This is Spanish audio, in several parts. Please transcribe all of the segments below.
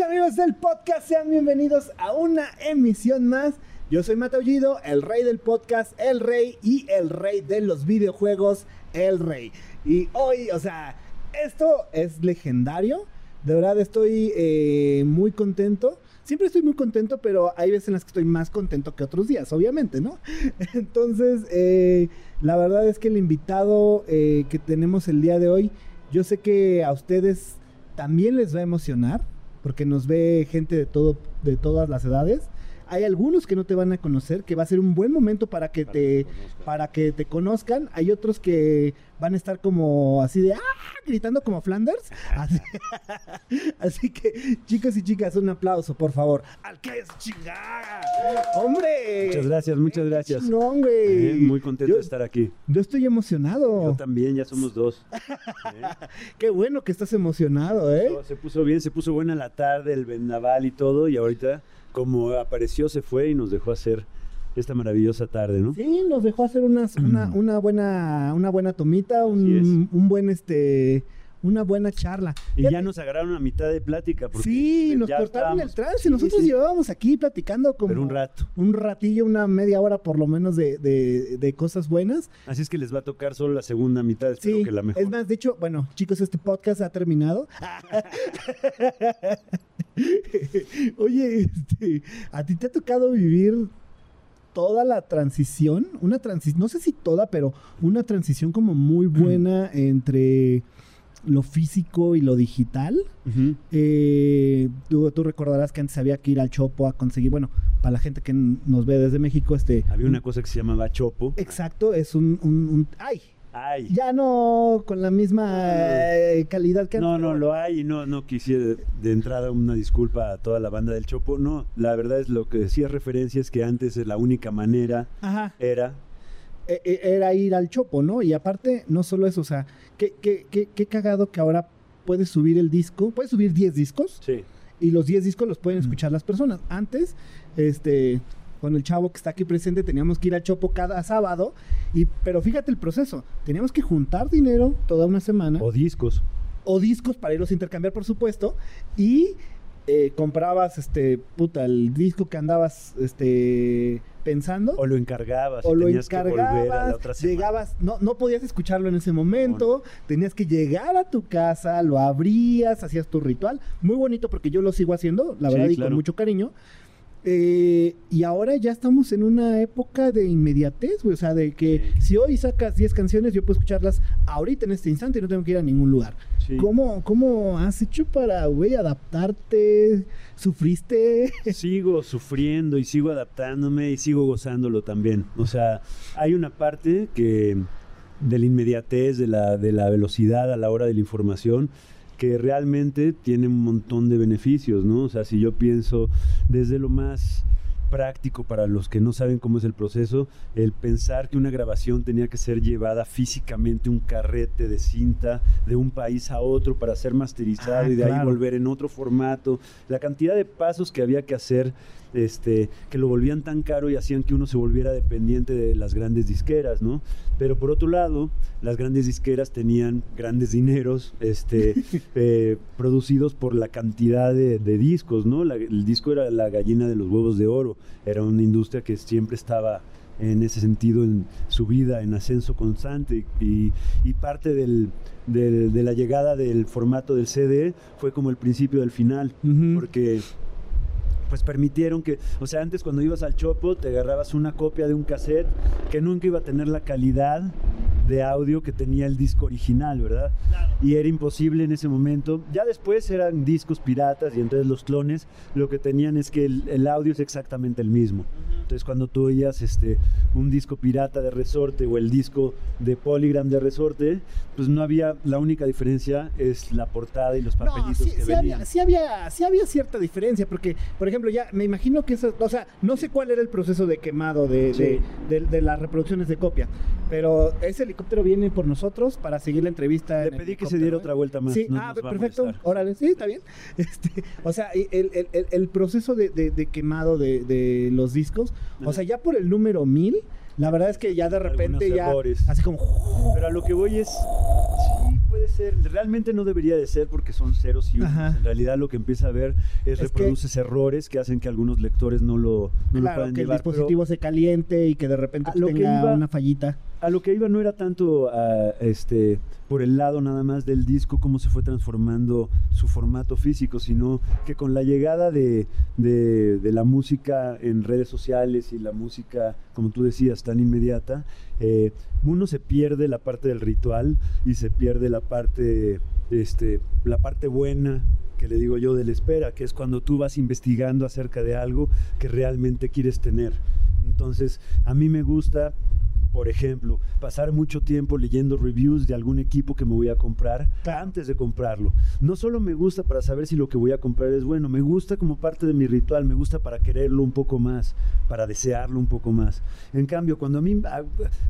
Amigos del podcast, sean bienvenidos a una emisión más. Yo soy Mataullido, el rey del podcast, el rey y el rey de los videojuegos, el rey. Y hoy, o sea, esto es legendario. De verdad estoy eh, muy contento. Siempre estoy muy contento, pero hay veces en las que estoy más contento que otros días, obviamente, ¿no? Entonces, eh, la verdad es que el invitado eh, que tenemos el día de hoy, yo sé que a ustedes también les va a emocionar, porque nos ve gente de todo, de todas las edades. Hay algunos que no te van a conocer, que va a ser un buen momento para que Para te que para que te conozcan. Hay otros que van a estar como así de ¡ah! gritando como Flanders. Así, así que, chicos y chicas, un aplauso, por favor. Al que es chingada. ¡Hombre! Muchas gracias, muchas ¡Qué gracias. chingón, güey! Eh, muy contento Yo- de estar aquí. Yo estoy emocionado. Yo también, ya somos dos. Eh, Qué bueno que estás emocionado, ¿eh? Se puso bien, se puso buena la tarde, el vendaval y todo, y ahorita, como apareció, se fue y nos dejó hacer esta maravillosa tarde, ¿no? Sí, nos dejó hacer unas, una, una buena, una buena tomita, un, un buen este, una buena charla. Y ya nos agarraron a mitad de plática. Porque sí, nos cortaron el trance. Sí, Nosotros sí, llevábamos aquí platicando como Pero un rato. un ratillo, una media hora por lo menos de, de- de cosas buenas. Así es que les va a tocar solo la segunda mitad, espero Sí, que la mejor. es más, de hecho, bueno, chicos, este podcast ha terminado. Oye, este, ¿a ti te ha tocado vivir toda la transición? Una transición, no sé si toda, pero una transición como muy buena entre lo físico y lo digital. Ujú. Eh, tú, tú recordarás que antes había que ir al Chopo a conseguir, bueno, para la gente que nos ve desde México, este... Había una cosa que se llamaba chopo. Exacto, es un... un- un- ¡Ay! Ay. Ya no con la misma eh, calidad que No, antes, no, pero lo hay y no, no quisiera de entrada una disculpa a toda la banda del Chopo. No, la verdad es lo que decía referencia es que antes la única manera Ajá. era Era ir al chopo, ¿no? Y aparte, no solo eso, o sea, qué, qué, qué, qué cagado que ahora puedes subir el disco, puedes subir 10 discos Sí. y los 10 discos los pueden Mm. escuchar las personas. Antes, este, con el chavo que está aquí presente, teníamos que ir al chopo cada sábado, y, pero fíjate el proceso, teníamos que juntar dinero toda una semana. O discos. o discos para irlos a intercambiar, por supuesto, y eh, comprabas, este, puta, el disco que andabas, este, pensando, O lo encargabas. y o lo tenías que volver a la encargabas, otra llegabas, no, no podías escucharlo en ese momento, tenías que llegar a tu casa, lo abrías, hacías tu ritual, muy bonito porque yo lo sigo haciendo, la Sí, verdad, y claro. con mucho cariño. Eh, y ahora ya estamos en una época de inmediatez, güey, o sea, de que Sí. si hoy sacas 10 canciones, yo puedo escucharlas ahorita en este instante y no tengo que ir a ningún lugar. Sí. ¿Cómo, ¿Cómo has hecho para, güey, adaptarte? ¿Sufriste? Sigo sufriendo y sigo adaptándome y sigo gozándolo también. O sea, hay una parte que de la inmediatez, de la, de la velocidad a la hora de la información, que realmente tiene un montón de beneficios, ¿no? O sea, si yo pienso desde lo más práctico para los que no saben cómo es el proceso, el pensar que una grabación tenía que ser llevada físicamente un carrete de cinta de un país a otro para ser masterizado Ah, y de ahí volver en otro formato, la cantidad de pasos que había que hacer este que lo volvían tan caro y hacían que uno se volviera dependiente de las grandes disqueras, ¿no? Pero por otro lado, las grandes disqueras tenían grandes dineros este, eh, producidos por la cantidad de, de discos, ¿no? La- el disco era la gallina de los huevos de oro, era una industria que siempre estaba en ese sentido en su vida, en ascenso constante y, y parte del, del- de la llegada del formato del CD fue como el principio del final, Ujú. porque pues permitieron que, o sea, antes cuando ibas al Chopo te agarrabas una copia de un cassette que nunca iba a tener la calidad de audio que tenía el disco original, ¿verdad? Y era imposible en ese momento. Ya después eran discos piratas y entonces los clones lo que tenían es que el, el audio es exactamente el mismo. Entonces cuando tú oías este, un disco pirata de resorte o el disco de Polygram de resorte, pues no había, la única diferencia es la portada y los No, papelitos sí, que sí venían. había, sí, había, sí había cierta diferencia, porque, por ejemplo, ya me imagino que eso, o sea, no sé cuál era el proceso de quemado de, Sí. de, de- de las reproducciones de copia, pero ese helicóptero viene por nosotros para seguir la entrevista. Le en pedí que se diera ¿eh? otra vuelta más. Sí, no ah, perfecto. Órale, sí, está bien. Este, o sea, el, el- el- el proceso de, quemado de, de los discos, o Ajá. sea, ya por el número 1000, la verdad es que ya de repente Algunos ya, errores. así como... Pero a lo que voy es. Puede ser. Realmente no debería de ser porque son ceros y unos. Ajá. En realidad lo que empieza a ver es, Es que- reproduces errores que hacen que algunos lectores no lo, no lo claro, puedan que el llevar. Pero dispositivo se caliente y que de repente lo que tenga iba- una fallita. A lo que iba no era tanto a, este por el lado nada más del disco cómo se fue transformando su formato físico, sino que con la llegada de, de- de la música en redes sociales y la música, como tú decías, tan inmediata, eh, uno se pierde la parte del ritual y se pierde la parte, este, la parte buena que le digo yo de la espera, que es cuando tú vas investigando acerca de algo que realmente quieres tener. Entonces, a mí me gusta por ejemplo, pasar mucho tiempo leyendo reviews de algún equipo que me voy a comprar antes de comprarlo. No solo me gusta para saber si lo que voy a comprar es bueno, me gusta como parte de mi ritual, me gusta para quererlo un poco más, para desearlo un poco más. En cambio, cuando a mí,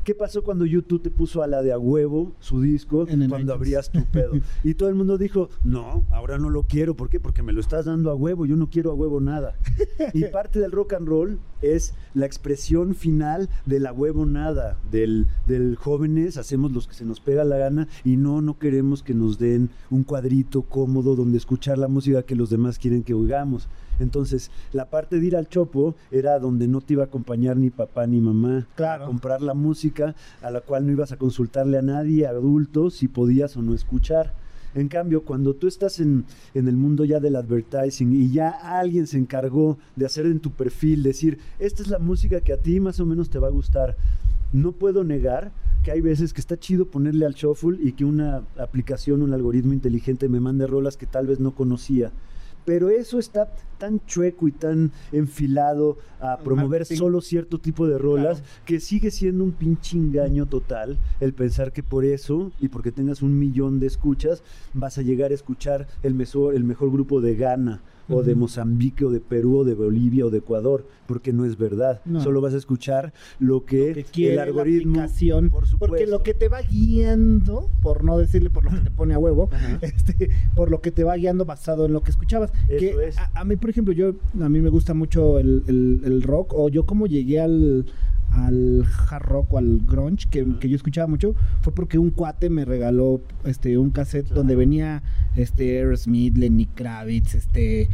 ¿qué pasó cuando YouTube te puso a la de a huevo su disco En cuando abrías tu pedo? Y todo el mundo dijo, no, ahora no lo quiero, ¿por qué? Porque me lo estás dando a huevo, yo no quiero a huevo nada. Y parte del rock and roll es la expresión final de la huevo nada, del, del jóvenes, hacemos los que se nos pega la gana y no, no queremos que nos den un cuadrito cómodo donde escuchar la música que los demás quieren que oigamos. Entonces, la parte de ir al chopo era donde no te iba a acompañar ni papá ni mamá. Claro. A comprar la música a la cual no ibas a consultarle a nadie, adulto, si podías o no escuchar. En cambio, cuando tú estás en, en el mundo ya del advertising y ya alguien se encargó de hacer en tu perfil, decir, esta es la música que a ti más o menos te va a gustar, no puedo negar que hay veces que está chido ponerle al shuffle y que una aplicación, un algoritmo inteligente me mande rolas que tal vez no conocía. Pero eso está tan chueco y tan enfilado a promover solo cierto tipo de rolas Claro. que sigue siendo un pinche engaño total el pensar que por eso y porque tengas un millón de escuchas vas a llegar a escuchar el mejor, el mejor grupo de Ghana o de. Mozambique o de Perú o de Bolivia o de Ecuador, porque no es verdad. No. Solo vas a escuchar lo que, Lo que quiere el la algoritmo aplicación, por supuesto. porque lo que te va guiando, por no decirle por lo que te pone a huevo, Ajá. este, por lo que te va guiando basado en lo que escuchabas. Eso que es. a, a mí, por ejemplo, yo a mí me gusta mucho el, el- el rock, o yo como llegué al al hard rock o al grunge que, que yo escuchaba mucho fue porque un cuate me regaló este un cassette Claro. donde venía este Aerosmith, Lenny Kravitz, este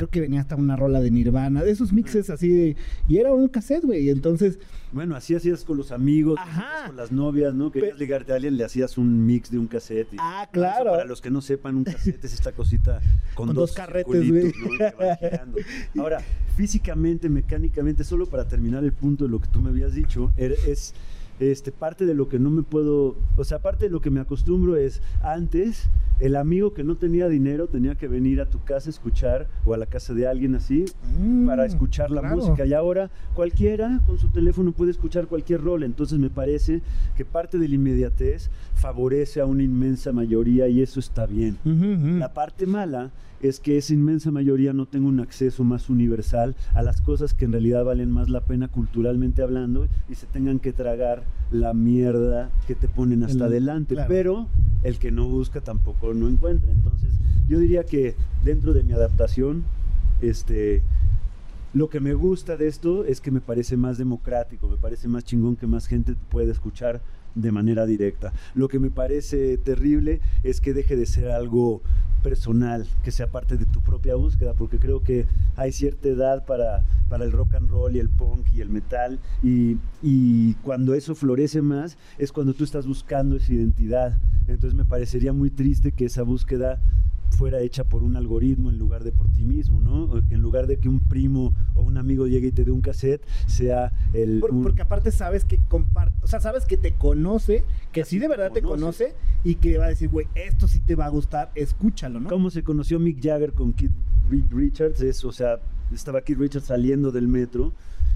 creo que venía hasta una rola de Nirvana, de esos mixes así de, y era un cassette, güey, entonces Bueno, así hacías con los amigos, Ajá. con las novias, ¿no? Querías Pe- ligarte a alguien, le hacías un mix de un cassette. y- Ah, Eso, claro. para los que no sepan, un cassette es esta cosita con, Con dos carretes, circulitos, güey. ¿no? Ahora, físicamente, mecánicamente, solo para terminar el punto de lo que tú me habías dicho, er- es este, parte de lo que no me puedo, o sea, parte de lo que me acostumbro es, antes, el amigo que no tenía dinero tenía que venir a tu casa a escuchar, o a la casa de alguien así, para Mm, escuchar la claro. música. Y ahora cualquiera con su teléfono puede escuchar cualquier rol. Entonces me parece que parte de la inmediatez favorece a una inmensa mayoría y eso está bien. La parte mala es que esa inmensa mayoría no tenga un acceso más universal a las cosas que en realidad valen más la pena culturalmente hablando y se tengan que tragar la mierda que te ponen hasta El- adelante. claro. Pero el que no busca tampoco no encuentra. Entonces yo diría que dentro de mi adaptación, este, lo que me gusta de esto es que me parece más democrático, me parece más chingón que más gente puede escuchar de manera directa. Lo que me parece terrible es que deje de ser algo personal, que sea parte de tu propia búsqueda, porque creo que hay cierta edad para, para el rock and roll y el punk y el metal, y, y cuando eso florece más es cuando tú estás buscando esa identidad. Entonces me parecería muy triste que esa búsqueda fuera hecha por un algoritmo en lugar de por ti mismo, ¿no? O en lugar de que un primo o un amigo llegue y te dé un cassette, sea el... Por- un- porque aparte sabes que comparte, o sea, sabes que te conoce, que sí de verdad te conoce. conoce y que va a decir, güey, esto sí te va a gustar, escúchalo, ¿no? ¿Cómo se conoció Mick Jagger con Keith Ri- Richards? Es, o sea, estaba Keith Richards saliendo del metro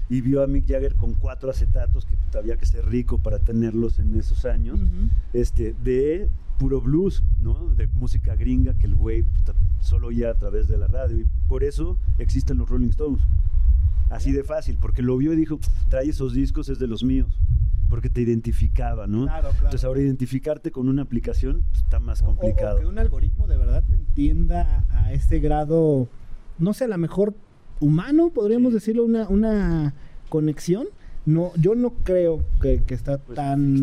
y vio a Mick Jagger con cuatro acetatos, que había que ser rico para tenerlos en esos años, este, de puro blues, ¿no? De música gringa que el güey solo oía a través de la radio. Y por eso existen los Rolling Stones. Así de fácil, porque lo vio y dijo, trae esos discos, es de los míos. Porque te identificaba, ¿no? Claro, claro. Entonces ahora identificarte con una aplicación pues, está más O- o- o complicado. que un algoritmo de verdad te entienda a ese grado, no sé, a lo mejor humano, podríamos Sí. decirlo, una, una conexión. No, yo no creo que, que está Pues, tan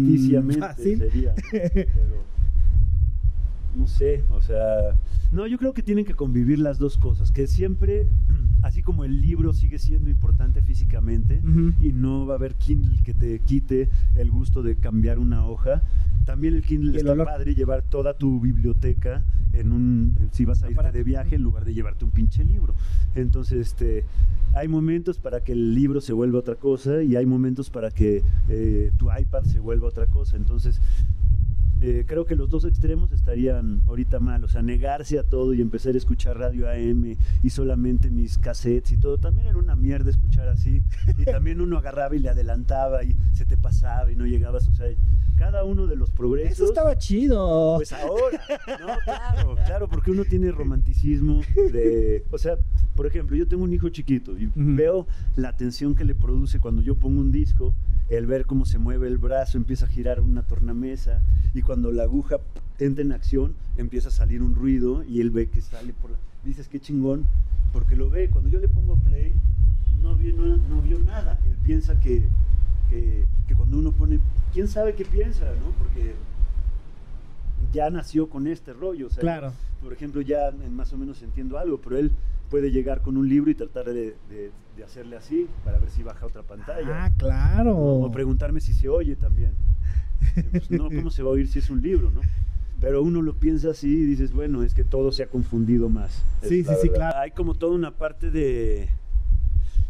fácil. sería. Pero- no sé, o sea, no, yo creo que tienen que convivir las dos cosas, que siempre, así como el libro sigue siendo importante físicamente y no va a haber Kindle que te quite el gusto de cambiar una hoja, también el Kindle el está olor. padre llevar toda tu biblioteca en un, si vas a irte de viaje en lugar de llevarte un pinche libro. Entonces, este, hay momentos para que el libro se vuelva otra cosa y hay momentos para que eh, tu iPad se vuelva otra cosa. Entonces, eh, creo que los dos extremos estarían ahorita mal, o sea, negarse a todo y empezar a escuchar radio AM y solamente mis cassettes y todo, también era una mierda escuchar así, y también uno agarraba y le adelantaba y se te pasaba y no llegabas, o sea, cada uno de los progresos... Eso estaba chido. Pues ahora, no, claro, claro, porque uno tiene romanticismo de, o sea, por ejemplo, yo tengo un hijo chiquito y Ujú. veo la atención que le produce cuando yo pongo un disco, el ver cómo se mueve el brazo, empieza a girar una tornamesa y cuando la aguja entra en acción, empieza a salir un ruido y él ve que sale por la... Dices, qué chingón, porque lo ve, cuando yo le pongo play, no vio, no, no vio nada, él piensa que, que, que cuando uno pone, quién sabe qué piensa, ¿no? Porque ya nació con este rollo. O sea, Claro. Por ejemplo, ya más o menos entiendo algo, pero él puede llegar con un libro y tratar de, de- de hacerle así para ver si baja otra pantalla. Ah, claro. O preguntarme si se oye también. Pues, no, ¿cómo se va a oír si es un libro, no? Pero uno lo piensa así y dices, bueno, es que todo se ha confundido más. Sí, sí, sí, claro. Hay como toda una parte de,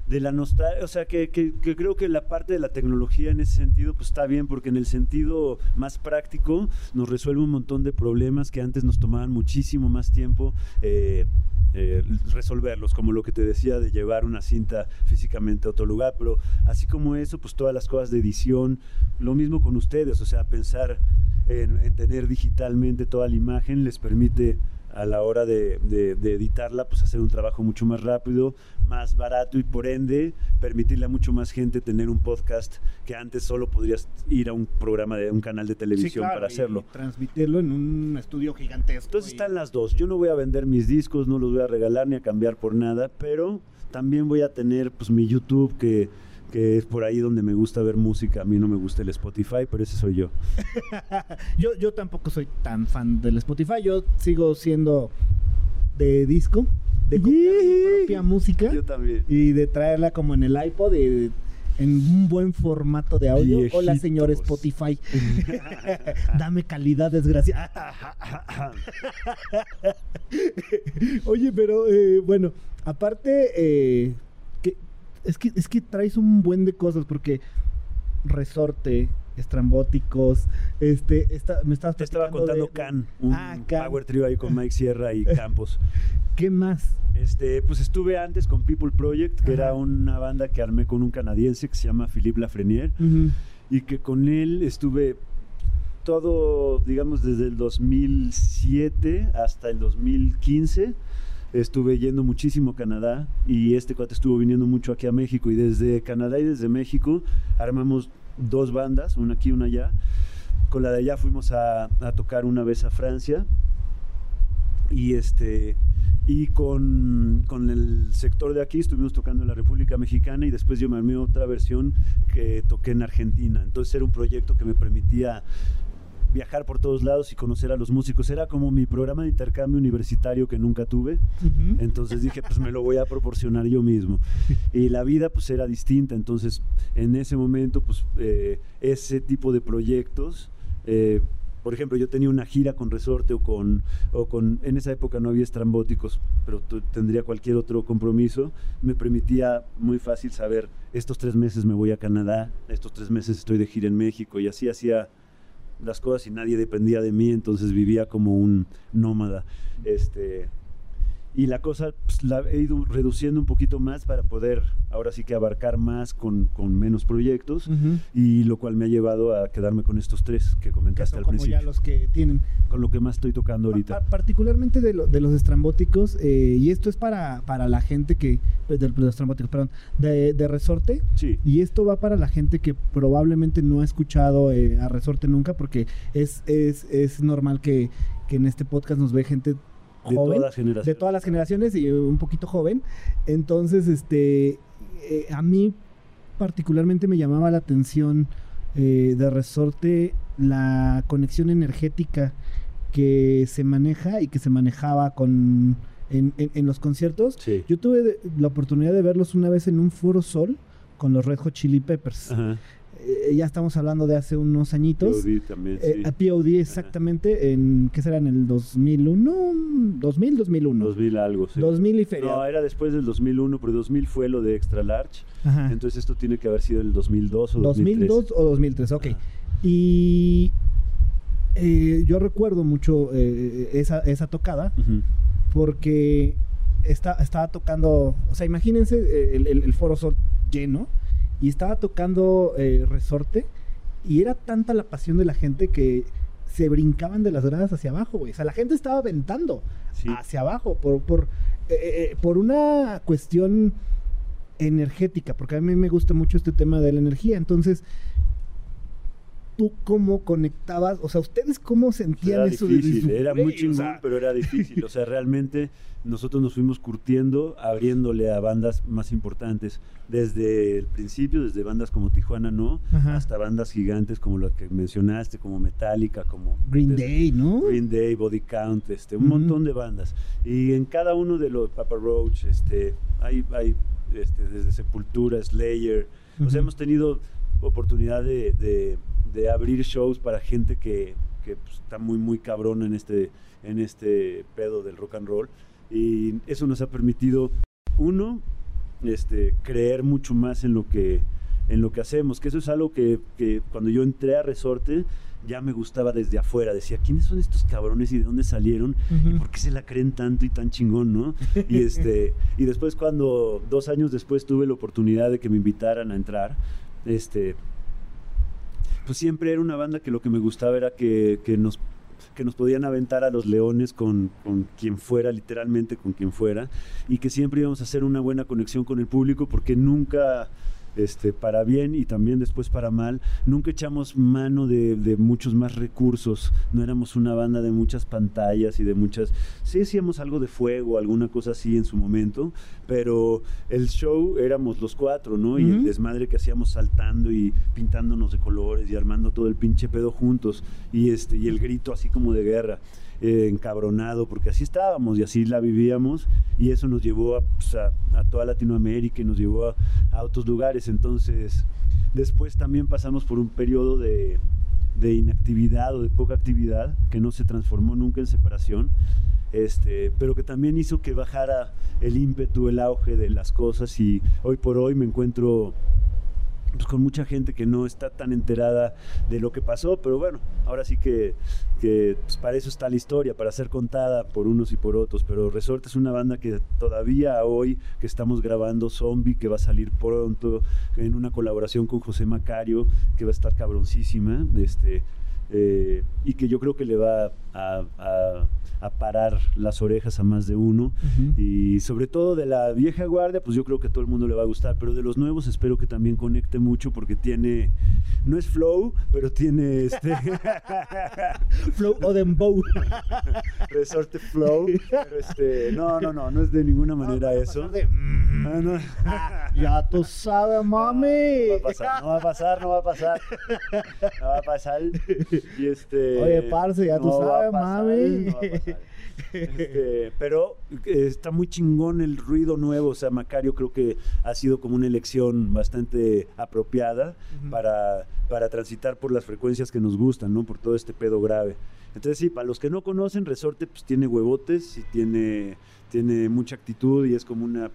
de la nostalgia, o sea, que, que- creo que la parte de la tecnología en ese sentido, pues está bien, porque en el sentido más práctico nos resuelve un montón de problemas que antes nos tomaban muchísimo más tiempo. eh, eh, resolverlos, como lo que te decía de llevar una cinta físicamente a otro lugar, pero así como eso, pues todas las cosas de edición, lo mismo con ustedes, o sea, pensar en, en tener digitalmente toda la imagen les permite a la hora de, de- de editarla, pues hacer un trabajo mucho más rápido, más barato y por ende permitirle a mucho más gente tener un podcast que antes solo podrías ir a un programa de un canal de Sí, televisión claro, para y hacerlo. transmitirlo en un estudio gigantesco. Entonces y- están las dos. Yo no voy a vender mis discos, no los voy a regalar ni a cambiar por nada, pero también voy a tener pues mi YouTube que, que es por ahí donde me gusta ver música. A mí no me gusta el Spotify, pero ese soy yo. Yo, yo tampoco soy tan fan del Spotify. Yo sigo siendo de disco, de copiar mi propia música Yo también. y de traerla como en el iPod y en un buen formato de audio. Hola, señor. Spotify. Dame calidad, desgracia. Oye, pero eh, bueno, aparte, eh, es, que, es que traes un buen de cosas porque resorte, estrambóticos, este, esta, me estabas Te estaba contando de- Can, un Ah, Can. power trio ahí con Mike Sierra y Campos. ¿Qué más? Este, pues estuve antes con People Project, que Ajá. era una banda que armé con un canadiense que se llama Philippe Lafreniere. Ujú. y que con él estuve todo, digamos, desde el 2007 hasta el 2015. Estuve yendo muchísimo a Canadá y este cuate estuvo viniendo mucho aquí a México y desde Canadá y desde México armamos dos bandas, una aquí una allá. Con la de allá fuimos a, a tocar una vez a Francia y este y con, con el sector de aquí estuvimos tocando en la República Mexicana y después yo me armé otra versión que toqué en Argentina. Entonces era un proyecto que me permitía viajar por todos lados y conocer a los músicos. Era como mi programa de intercambio universitario que nunca tuve. Entonces dije, pues me lo voy a proporcionar yo mismo. Y la vida pues era distinta. Entonces en ese momento pues eh, ese tipo de proyectos... eh, por ejemplo, yo tenía una gira con Resorte o con, o con, en esa época no había estrambóticos, pero tendría cualquier otro compromiso, me permitía muy fácil saber, estos tres meses me voy a Canadá, estos tres meses estoy de gira en México, y así hacía las cosas y nadie dependía de mí, entonces vivía como un nómada. Este, y la cosa pues, la he ido reduciendo un poquito más para poder ahora sí que abarcar más con, con menos proyectos Ujú. y lo cual me ha llevado a quedarme con estos tres que comentaste al como principio, ya los que tienen. con lo que más estoy tocando ahorita. Pa- particularmente de, lo- de los estrambóticos, eh, y esto es para, para la gente que, de, de los estrambóticos, perdón, de, de resorte, Sí, y esto va para la gente que probablemente no ha escuchado eh, a resorte nunca, porque es, es, es normal que, que en este podcast nos ve gente de joven, todas generaciones. de todas las generaciones y un poquito joven. Entonces, este, eh, a mí particularmente me llamaba la atención eh, de resorte la conexión energética que se maneja y que se manejaba con en, en- en los conciertos. Sí. Yo tuve la oportunidad de verlos una vez en un Foro Sol con los Red Hot Chili Peppers. Ajá. Eh, ya estamos hablando de hace unos añitos. POD también, Eh, sí. a POD exactamente en ¿qué será en el 2001? 2000, 2001. 2000 algo, sí. 2000 y feria. No, era después del 2001, pero 2000 fue lo de Extra Large. Ajá. Entonces esto tiene que haber sido el 2002 o 2003. 2002 o 2003, ok. Ajá. Y eh, yo recuerdo mucho esa, esa tocada porque está, estaba tocando, o sea, imagínense el, el- el foro Sol lleno y estaba tocando eh, Resorte y era tanta la pasión de la gente que se brincaban de las gradas hacia abajo, güey. O sea, la gente estaba aventando Sí. hacia abajo por, por, eh, eh, por una cuestión energética, porque a mí me gusta mucho este tema de la energía. Entonces, ¿tú cómo conectabas? O sea, ¿ustedes cómo sentían Era eso? de- difícil, era muy o chingón, sea, pero era difícil. O sea, realmente nosotros nos fuimos curtiendo, abriéndole a bandas más importantes. Desde el principio, desde bandas como Tijuana No, Ajá. hasta bandas gigantes como las que mencionaste, como Metallica, como Green desde- Day, ¿no? Green Day, Body Count, este, un Ujú. montón de bandas. Y en cada uno de los Papa Roach, este, hay, hay este, desde Sepultura, Slayer. O Ujú. sea, hemos tenido oportunidad de, de- de abrir shows para gente que, que, pues, está muy, muy cabrón en este, en este pedo del rock and roll. Y eso nos ha permitido, uno, este, creer mucho más en lo que en lo que hacemos, que eso es algo que, que cuando yo entré a Resorte ya me gustaba desde afuera, decía, ¿quiénes son estos cabrones y de dónde salieron? ¿Y Ujú. por qué se la creen tanto y tan chingón, no? Y, este, y después cuando, dos años después tuve la oportunidad de que me invitaran a entrar, este, pues siempre era una banda que lo que me gustaba era que, que nos que nos podían aventar a los leones con, con quien fuera, literalmente con quien fuera, y que siempre íbamos a hacer una buena conexión con el público porque nunca, este, para bien y también después para mal, nunca echamos mano de, de muchos más recursos, no éramos una banda de muchas pantallas y de muchas, sí hacíamos algo de fuego, alguna cosa así en su momento, pero el show éramos los cuatro, ¿no? Y el desmadre que hacíamos saltando y pintándonos de colores y armando todo el pinche pedo juntos y este y el grito así como de guerra. Eh, encabronado, porque así estábamos y así la vivíamos, y eso nos llevó a, pues, toda Latinoamérica y nos llevó a, a otros lugares. Entonces, después también pasamos por un periodo de, de inactividad o de poca actividad que no se transformó nunca en separación, este, pero que también hizo que bajara el ímpetu, el auge de las cosas y hoy por hoy me encuentro pues, con mucha gente que no está tan enterada de lo que pasó, pero bueno, ahora sí que, que, pues, para eso está la historia, para ser contada por unos y por otros, pero Resort es una banda que todavía hoy que estamos grabando Zombie, que va a salir pronto, en una colaboración con José Macario, que va a estar cabroncísima, este, eh, y que yo creo que le va a- a parar las orejas a más de uno. Y sobre todo de la vieja guardia, pues yo creo que a todo el mundo le va a gustar, pero de los nuevos espero que también conecte mucho porque tiene, no es flow, pero tiene este Flow o Dembow. resorte flow, pero este, no, no, no, no es de ninguna manera eso. De, mm, Ah, no. ya tú sabes, mami. No va a pasar, no va a pasar, no va a pasar. No va a pasar. Y este. Oye, parce, ya tú no sabes, mami. no va a pasar. Este, pero eh, está muy chingón el ruido nuevo. O sea, Macario creo que ha sido como una elección bastante apropiada para, para transitar por las frecuencias que nos gustan, ¿no? Por todo este pedo grave. Entonces, sí, para los que no conocen, Resorte pues tiene huevotes y tiene, tiene mucha actitud y es como una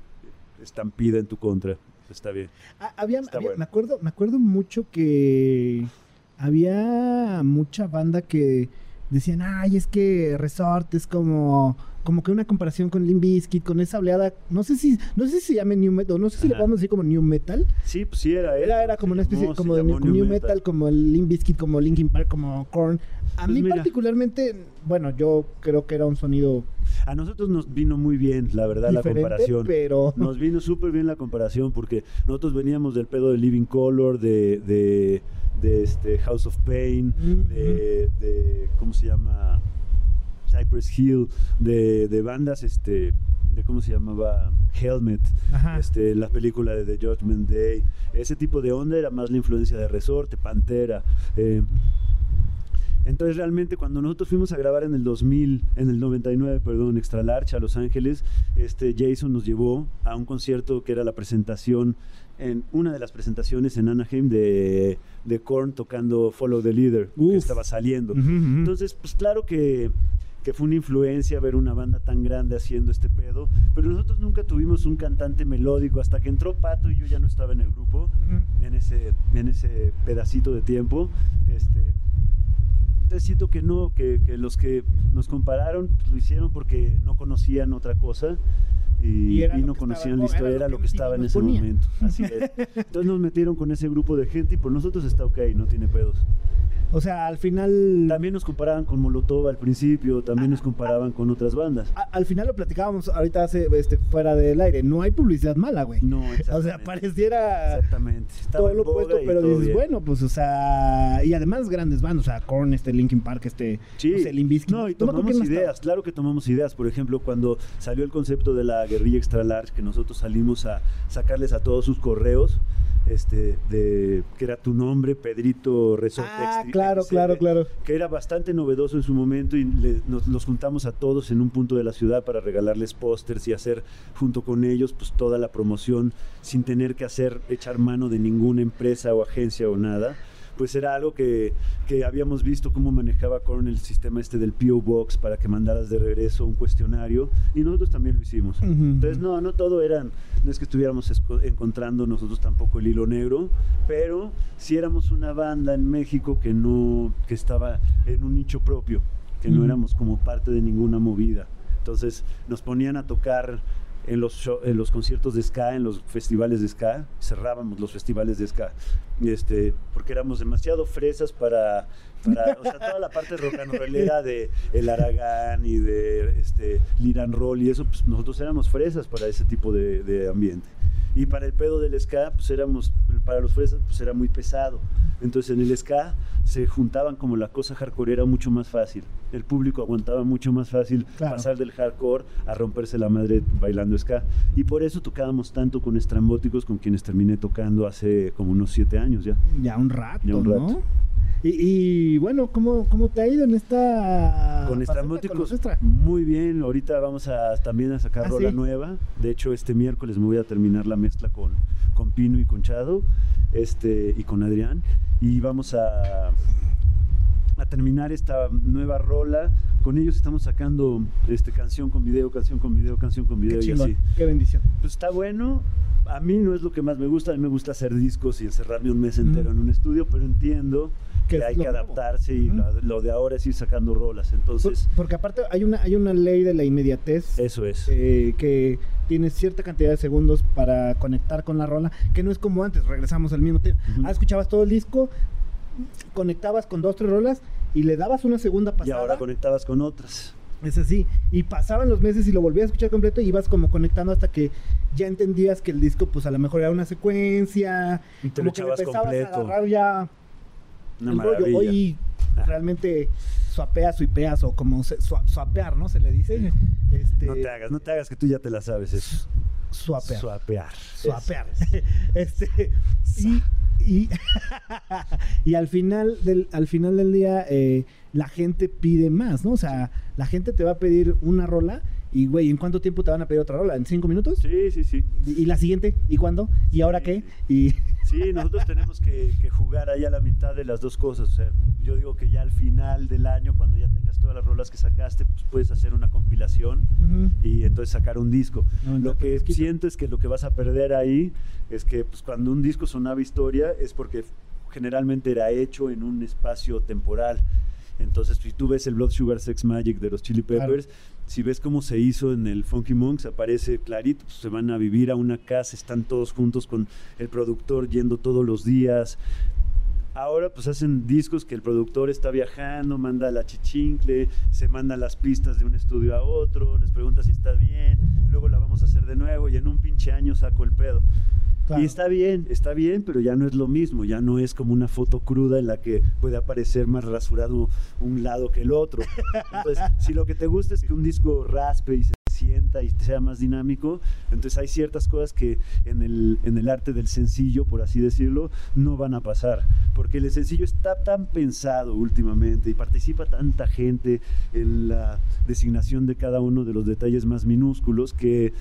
estampida en tu contra. Está bien. Ah, había- Está había- bueno. me acuerdo, me acuerdo mucho que había mucha banda que decían, ay, es que Resort es como, como que una comparación con Limp Bizkit, con esa oleada, no sé si, no sé si se llame New Metal, no sé si le Ajá. podemos decir como New Metal. Sí, pues sí era. Era, era como una especie No, como de new, new metal. como el Limp Bizkit, como Linkin Park, como Korn. A Pues mí mira. particularmente, bueno, yo creo que era un sonido A nosotros nos vino muy bien, la verdad, la comparación. pero Nos vino súper bien la comparación porque nosotros veníamos del pedo de Living Color, de, de, de este House of Pain, Ujú. de, de- ¿cómo se llama? Cypress Hill, de, de bandas, este, de cómo se llamaba Helmet, Ajá. este, la película de The Judgment Day, ese tipo de onda era más la influencia de Resorte, Pantera. eh, Entonces realmente cuando nosotros fuimos a grabar en el 2000, en el 99, perdón, Extra Large a Los Ángeles, este Jason nos llevó a un concierto que era la presentación en una de las presentaciones en Anaheim de, de Korn tocando Follow the Leader, Uf. que estaba saliendo. Ujú, ujú. Entonces, pues claro que, que fue una influencia ver una banda tan grande haciendo este pedo, pero nosotros nunca tuvimos un cantante melódico hasta que entró Pato y yo ya no estaba en el grupo, en ese, en ese pedacito de tiempo. Este, entonces siento que no, que, que los que nos compararon pues, lo hicieron porque no conocían otra cosa y, Y no conocían la historia, era lo que estaba en ese ponía. momento. Así es. Entonces nos metieron con ese grupo de gente y por nosotros está ok, no tiene pedos. O sea, al final. También nos comparaban con Molotov al principio, también nos comparaban con otras bandas. a- al final lo platicábamos ahorita hace, este, fuera del aire. No hay publicidad mala, güey. No, O sea, pareciera Exactamente. Estaba todo lo opuesto, pero dices, bien. bueno, pues, o sea, y además grandes bandas, o sea, Korn, este Linkin Park, este, Sí. no sé, Bizkit. No, y tomamos ideas, claro que tomamos ideas. Por ejemplo, cuando salió el concepto de la guerrilla extra large, que nosotros salimos a sacarles a todos sus correos, este, de que era tu nombre, Pedrito Resorte. Ah, Exti- claro, claro, claro. Que era bastante novedoso en su momento y le- nos los juntamos a todos en un punto de la ciudad para regalarles pósters y hacer junto con ellos pues toda la promoción sin tener que hacer, echar mano de ninguna empresa o agencia o nada. Pues era algo que, que habíamos visto cómo manejaba con el sistema este del PO Box para que mandaras de regreso un cuestionario y nosotros también lo hicimos. Entonces, no, no todo eran, no es que estuviéramos encontrando nosotros tampoco el hilo negro, pero sí éramos una banda en México que no, que estaba en un nicho propio, que no éramos como parte de ninguna movida. Entonces, nos ponían a tocar en los, show- en los conciertos de ska, en los festivales de ska, cerrábamos los festivales de ska, este, porque éramos demasiado fresas para, o sea, toda la parte rock and rollera de El Aragán y de este, and Roll y eso, pues nosotros éramos fresas para ese tipo de ambiente. Y para el pedo del ska, pues éramos, para los fresas, pues era muy pesado. Entonces en el ska se juntaban como la cosa hardcore era mucho más fácil. El público aguantaba mucho más fácil Claro. pasar del hardcore a romperse la madre bailando ska. Y por eso tocábamos tanto con estrambóticos, con quienes terminé tocando hace como unos siete años ya. Ya un rato, Ya un ¿no? Y, y, bueno, ¿cómo, ¿cómo te ha ido en esta con extra? muy bien ahorita vamos a también a sacar Ah, rola ¿sí? nueva de hecho este miércoles me voy a terminar la mezcla con con Pino y con Chado este y con Adrián y vamos a a terminar esta nueva rola con ellos estamos sacando este canción con video canción con video canción con video Qué y así qué bendición. pues está bueno. A mí no es lo que más me gusta. A mí me gusta hacer discos y encerrarme un mes entero Ujú. en un estudio, pero entiendo Que que, hay que adaptarse y lo, lo de ahora es ir sacando rolas. Entonces, porque aparte hay una, hay una ley de la inmediatez eso es. eh, que tienes cierta cantidad de segundos para conectar con la rola, que no es como antes, regresamos al mismo tiempo. Ah, escuchabas todo el disco, conectabas con dos, tres rolas y le dabas una segunda y pasada. ahora conectabas con otras. Es así. Y pasaban los meses y lo volvías a escuchar completo y ibas como conectando hasta que ya entendías que el disco, pues a lo mejor era una secuencia. Y te como lo que le echabas empezabas a completo. agarrar ya Una el rollo. maravilla. Hoy Ah. realmente suapeas, suipeas o como se, sua- suapear, ¿no? Se le dice. Este, No te hagas, no te hagas que tú ya te la sabes eso. Suapear. Suapear. Suapear. este, y, y, y al final del, al final del día, eh, la gente pide más, ¿no? O sea, la gente te va a pedir una rola y, güey, ¿en cuánto tiempo te van a pedir otra rola? ¿En cinco minutos? Sí, sí, sí. ¿Y, y la siguiente? ¿Y cuándo? ¿Y ahora Sí, qué? Y Sí, nosotros tenemos que, que jugar ahí a la mitad de las dos cosas. O sea, yo digo que ya al final del año, cuando ya tengas todas las rolas que sacaste, pues puedes hacer una compilación y entonces sacar un disco. No, lo que siento es que lo que vas a perder ahí es que pues, cuando un disco sonaba historia es porque generalmente era hecho en un espacio temporal. Entonces, si tú ves el Blood Sugar Sex Magic de los Chili Claro. Peppers, si ves cómo se hizo en el Funky Monks, aparece clarito, pues, se van a vivir a una casa, están todos juntos con el productor yendo todos los días. Ahora pues hacen discos que el productor está viajando, manda la chichincle, se manda las pistas de un estudio a otro, les pregunta si está bien, luego la vamos a hacer de nuevo y en un pinche año saco el pedo. Claro. Y está bien, está bien, pero ya no es lo mismo, ya no es como una foto cruda en la que puede aparecer más rasurado un lado que el otro. Entonces, si lo que te gusta es que un disco raspe y se sienta y sea más dinámico. Entonces hay ciertas cosas que en el, en el arte del sencillo, por así decirlo, no van a pasar. Porque el sencillo está tan pensado últimamente y participa tanta gente en la designación de cada uno de los detalles más minúsculos que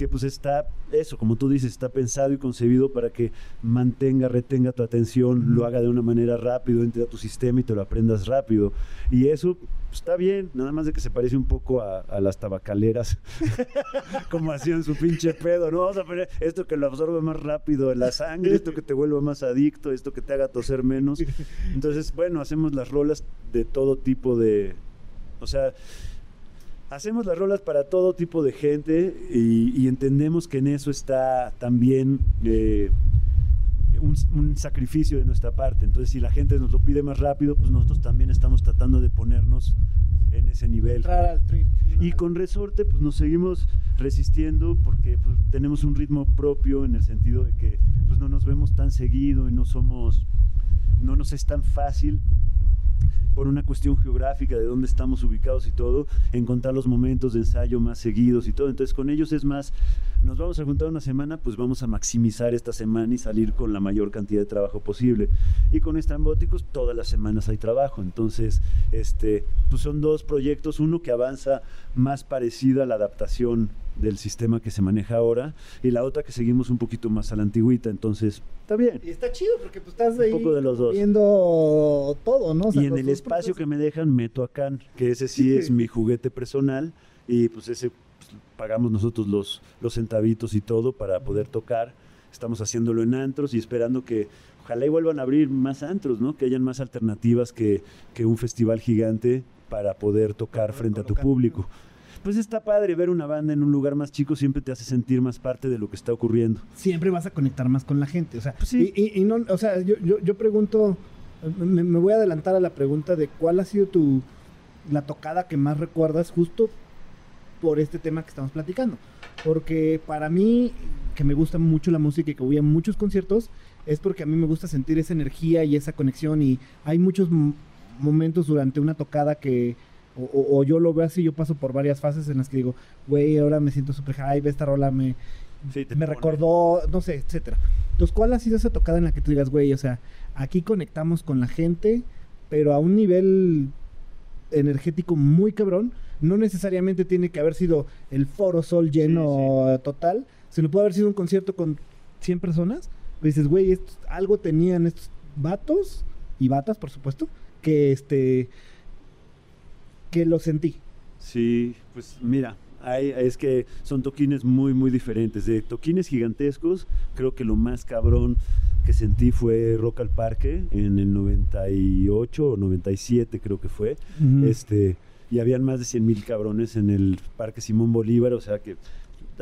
que pues está, eso, como tú dices, está pensado y concebido para que mantenga, retenga tu atención, lo haga de una manera rápido, entre a tu sistema y te lo aprendas rápido. Y eso pues, está bien, nada más de que se parece un poco a, las tabacaleras, como hacían su pinche pedo, ¿no? Vamos a poner esto que lo absorbe más rápido en la sangre, esto que te vuelva más adicto, esto que te haga toser menos. Entonces, bueno, hacemos las rolas de todo tipo de... O sea, hacemos las rolas para todo tipo de gente y, entendemos que en eso está también eh, un, sacrificio de nuestra parte. Entonces, si la gente nos lo pide más rápido, pues nosotros también estamos tratando de ponernos en ese nivel. Y con resorte, pues nos seguimos resistiendo porque pues, tenemos un ritmo propio en el sentido de que pues, no nos vemos tan seguido y no somos, no nos es tan fácil por una cuestión geográfica de dónde estamos ubicados y todo, encontrar los momentos de ensayo más seguidos y todo. Entonces con ellos es más, nos vamos a juntar una semana, pues vamos a maximizar esta semana y salir con la mayor cantidad de trabajo posible. Y con estrambóticos todas las semanas hay trabajo. Entonces, este, pues son dos proyectos, uno que avanza más parecido a la adaptación del sistema que se maneja ahora y la otra que seguimos un poquito más a la antigüita, entonces está bien. Y está chido porque pues estás ahí un poco de los dos. viendo todo, ¿no? y en el espacio que me dejan meto a Can, que ese sí es mi juguete personal y pues ese pues, pagamos nosotros los, los centavitos y todo para poder tocar. Estamos haciéndolo en antros y esperando que ojalá y vuelvan a abrir más antros, ¿no? Que hayan más alternativas que, que un festival gigante para poder tocar frente a tu público pues está padre ver una banda en un lugar más chico, siempre te hace sentir más parte de lo que está ocurriendo. Siempre vas a conectar más con la gente, o sea, pues y, no, o sea, yo, yo, pregunto, me, voy a adelantar a la pregunta de cuál ha sido tu, la tocada que más recuerdas justo por este tema que estamos platicando. Porque para mí, que me gusta mucho la música y que voy a muchos conciertos, es porque a mí me gusta sentir esa energía y esa conexión y hay muchos momentos durante una tocada que o, yo lo veo así, yo paso por varias fases en las que digo, güey, ahora me siento súper high, esta rola me, me recordó, no sé, etcétera. Entonces, ¿cuál ha sido esa tocada en la que tú digas, güey, o sea, aquí conectamos con la gente, pero a un nivel energético muy cabrón? No necesariamente tiene que haber sido el foro sol lleno total, sino puede haber sido un concierto con 100 personas. Pues dices, güey, algo tenían estos vatos y batas, por supuesto, que este que lo sentí. Sí, pues mira, hay, es que son toquines muy, muy diferentes. De toquines gigantescos, creo que lo más cabrón que sentí fue Rock al Parque en el 98 o 97 creo que fue. este, y habían más de 100 mil cabrones en el Parque Simón Bolívar, o sea que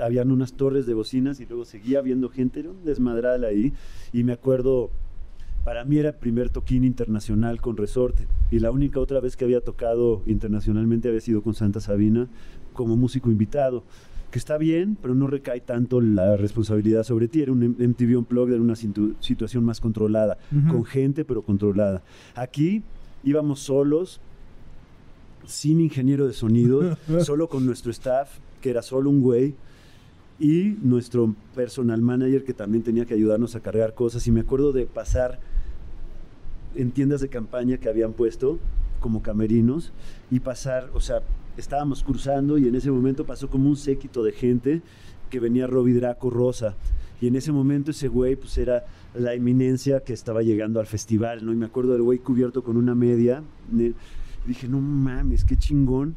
habían unas torres de bocinas y luego seguía viendo gente, era un desmadral ahí. Y me acuerdo para mí era el primer toquín internacional con resorte y la única otra vez que había tocado internacionalmente había sido con Santa Sabina como músico invitado que está bien, pero no recae tanto la responsabilidad sobre ti. Era un MTV Unplugged, era una situación más controlada, con gente, pero controlada. Aquí íbamos solos, sin ingeniero de sonido, solo con nuestro staff, que era solo un güey, y nuestro personal manager, que también tenía que ayudarnos a cargar cosas. Y me acuerdo de pasar en tiendas de campaña que habían puesto como camerinos y pasar, o sea, estábamos cruzando y en ese momento pasó como un séquito de gente que venía Robbie Draco Rosa. Y en ese momento ese güey pues era la eminencia que estaba llegando al festival, ¿no? Y me acuerdo del güey cubierto con una media. Y dije, no mames, qué chingón.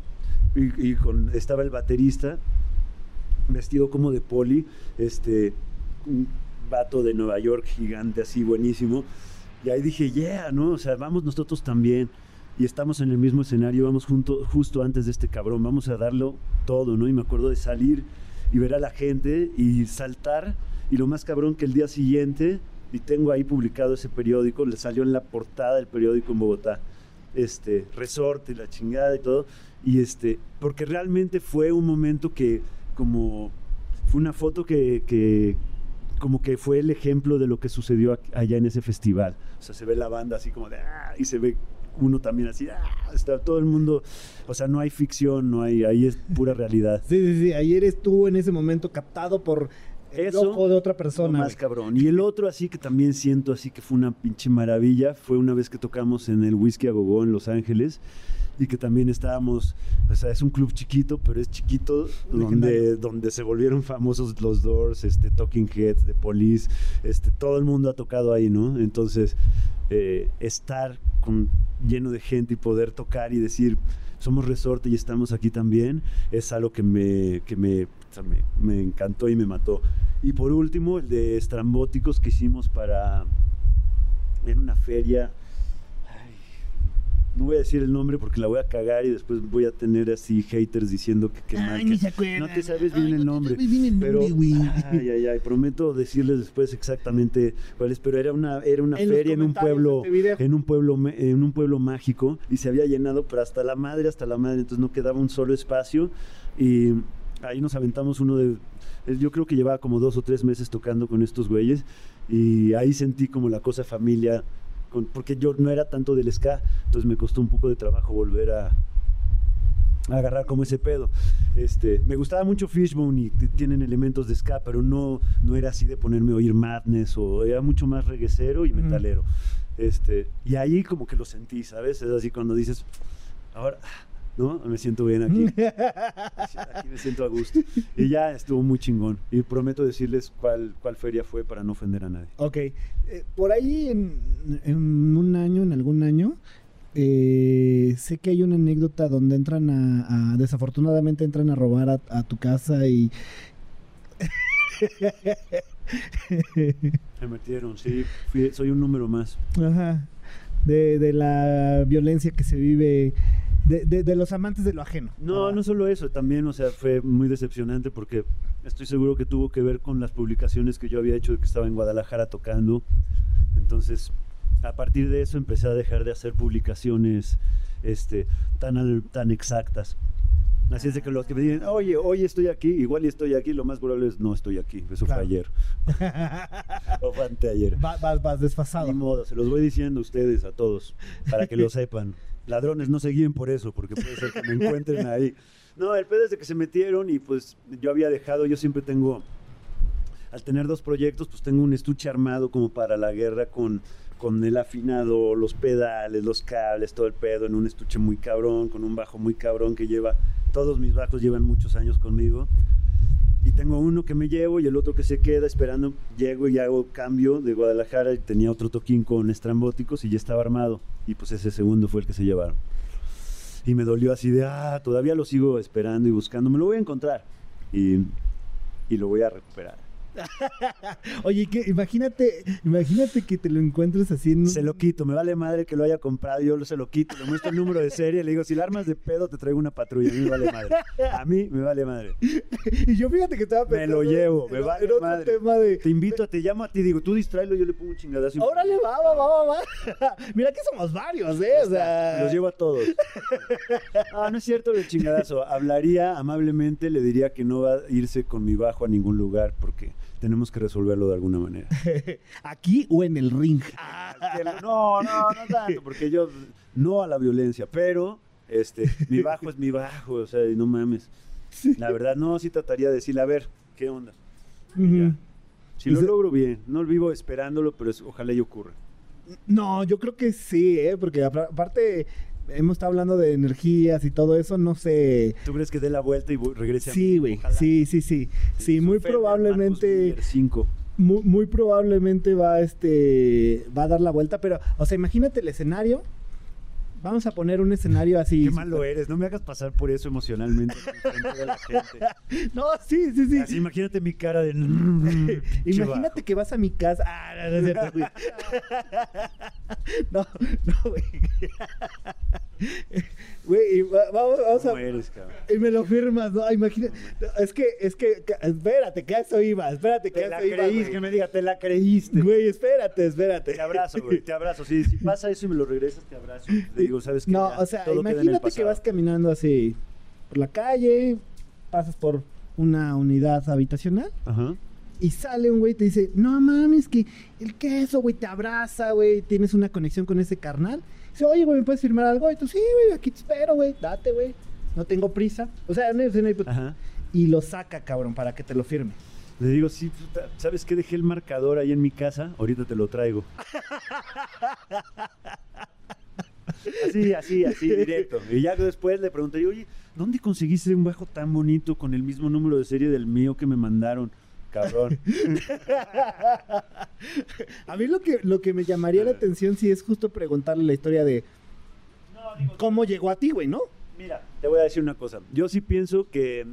Y, con, estaba el baterista vestido como de poli, este, un vato de Nueva York gigante así, buenísimo. Y ahí dije, yeah, ¿no? O sea, vamos nosotros también. Y estamos en el mismo escenario, vamos junto, justo antes de este cabrón, vamos a darlo todo, ¿no? Y me acuerdo de salir y ver a la gente y saltar. Y lo más cabrón que el día siguiente, y tengo ahí publicado ese periódico, le salió en la portada del periódico en Bogotá, este, resorte, la chingada y todo. Y este, porque realmente fue un momento que, como, fue una foto que, que como que fue el ejemplo de lo que sucedió allá en ese festival. O sea, se ve la banda así como de, ah", y se ve uno también así, ah, está todo el mundo, o sea, no hay ficción, no hay, ahí es pura realidad. Sí, sí, sí. Ayer estuvo en ese momento captado por el Eso, ojo de otra persona. más cabrón. Y el otro así que también siento así que fue una pinche maravilla, fue una vez que tocamos en el Whisky a Gogó en Los Ángeles y que también estábamos, o sea, es un club chiquito, pero es chiquito donde, donde se volvieron famosos los Doors, este, Talking Heads, The Police, este, todo el mundo ha tocado ahí, ¿no? Entonces, eh, estar con, lleno de gente y poder tocar y decir, somos resorte y estamos aquí también, es algo que me, que me, me, encantó y me mató. Y por último, el de estrambóticos que hicimos para, en una feria, no voy a decir el nombre porque la voy a cagar y después voy a tener así haters diciendo que qué mal. Ay, que- ni se acuerdan. no te sabes bien Ay, el no te nombre. sabes bien el Pero, nombre, güey. ay, ay, ay, prometo decirles después exactamente cuál es, pero era una, era una En feria en un pueblo, este en un pueblo, en un pueblo mágico y se había llenado, pero hasta la madre, hasta la madre, entonces no quedaba un solo espacio y ahí nos aventamos uno de, eh, yo creo que llevaba como dos o tres meses tocando con estos güeyes y ahí sentí como la cosa familia, con- porque yo no era tanto del ska, entonces me costó un poco de trabajo volver a, a agarrar como ese pedo. Este, me gustaba mucho Fishbone y tienen elementos de ska, pero no, no era así de ponerme a oír Madness o era mucho más reguecero y metalero. Este, y ahí como que lo sentí, ¿sabes? Es así cuando dices, ahora, ¿no? Me siento bien aquí. Aquí me siento a gusto. Y ya estuvo muy chingón. Y prometo decirles cuál, cuál feria fue para no ofender a nadie. Ok. Eh, por ahí en, en un año, en algún año, eh, sé que hay una anécdota donde entran a, a- desafortunadamente entran a robar a, a tu casa y... Me metieron, sí. fui- soy un número más. Ajá. De, de la violencia que se vive, de, de- de los amantes de lo ajeno. No, Ah. no solo eso, también, o sea, fue muy decepcionante porque estoy seguro que tuvo que ver con las publicaciones que yo había hecho de que estaba en Guadalajara tocando. Entonces, a partir de eso empecé a dejar de hacer publicaciones este, tan, al- tan exactas. Así es de que los que me digan, oye, hoy estoy aquí, igual y estoy aquí, lo más probable es no estoy aquí. Eso Claro. fue ayer. o fue anteayer. Va- vas, vas desfasado. Ni modo, se los voy diciendo a ustedes, a todos, para que lo sepan. Ladrones, no se guíen por eso, porque puede ser que me encuentren ahí. No, el pedo es de que se metieron y pues yo había dejado, yo siempre tengo, al tener dos proyectos, pues tengo un estuche armado como para la guerra con, con el afinado, los pedales, los cables, todo el pedo en un estuche muy cabrón, con un bajo muy cabrón que lleva, todos mis bajos llevan muchos años conmigo. Y tengo uno que me llevo y el otro que se queda esperando. Llego y hago cambio de Guadalajara y tenía otro toquín con estrambóticos y ya estaba armado. Y pues ese segundo fue el que se llevaron. Y me dolió así de, ah, todavía lo sigo esperando y buscando. Me lo voy a encontrar. Y, y lo voy a recuperar. Oye, que imagínate, imagínate que te lo encuentres así en Se lo quito, me vale madre que lo haya comprado, yo se lo quito, le muestro el número de serie, le digo, si la armas de pedo te traigo una patrulla, a mí me vale madre. A mí me vale madre. Y yo fíjate que estaba Me pensando lo llevo, en, me en vale otro madre. tema de... Te invito, te llamo a ti, digo, tú distráelo, yo le pongo un chingadazo. y- Órale, va, va, va, va, va. Mira que somos varios, ¿eh? O sea... Los llevo a todos. Ah, no es cierto el chingadazo. Hablaría amablemente, le diría que no va a irse con mi bajo a ningún lugar porque tenemos que resolverlo de alguna manera. ¿Aquí o en el ring? No, no, no tanto, porque yo no a la violencia, pero este, mi bajo es mi bajo, o sea, y no mames. La verdad, no, sí trataría de decirle, a ver, ¿qué onda? Ya. Si lo Ese- logro bien, no vivo esperándolo, pero es- ojalá y ocurra. No, yo creo que sí, ¿eh? Porque apar- aparte hemos estado hablando de energías y todo eso, no sé... ¿Tú crees que dé la vuelta y regrese a Sí, güey, sí, sí, sí. Sí, Su muy probablemente... 5. muy, muy probablemente va este va a dar la vuelta, pero o sea, imagínate el escenario. Vamos a poner un escenario así. Qué malo eres, no me hagas pasar por eso emocionalmente enfrente de la gente. No, sí, sí, sí. Así imagínate mi cara de Imagínate que vas a mi casa. Ah, no, no es cierto, güey. No, no, güey. Güey, vamos, vamos ¿Cómo a. eres, cabrón? Y me lo firmas, ¿no? Imagínate. Es que, es que, espérate, que a eso iba, espérate, que Te a eso iba. creíste, güey. que me diga, te la creíste. Güey, espérate, espérate. Te abrazo, güey, te abrazo. Si pasa eso y me lo regresas, te abrazo. Te digo, ¿sabes qué? No, Ya, o sea, imagínate que vas caminando así por la calle, pasas por una unidad habitacional Ajá. y sale un güey y te dice, no mames, que el queso, güey, te abraza, güey, tienes una conexión con ese carnal Dice, oye, güey, ¿me puedes firmar algo? Y tú, sí, güey, aquí te espero, güey, date, güey. No tengo prisa. O sea, no, no y lo saca, cabrón, para que te lo firme. Le digo, sí, puta, ¿sabes qué? Dejé el marcador ahí en mi casa, ahorita te lo traigo. Así, así, así, directo. Y ya después le pregunté, oye, ¿dónde conseguiste un bajo tan bonito con el mismo número de serie del mío que me mandaron? Cabrón. A mí lo que, lo que me llamaría la atención sí es justo preguntarle la historia de cómo llegó a ti, güey, ¿no? Mira, te voy a decir una cosa. Yo sí pienso que,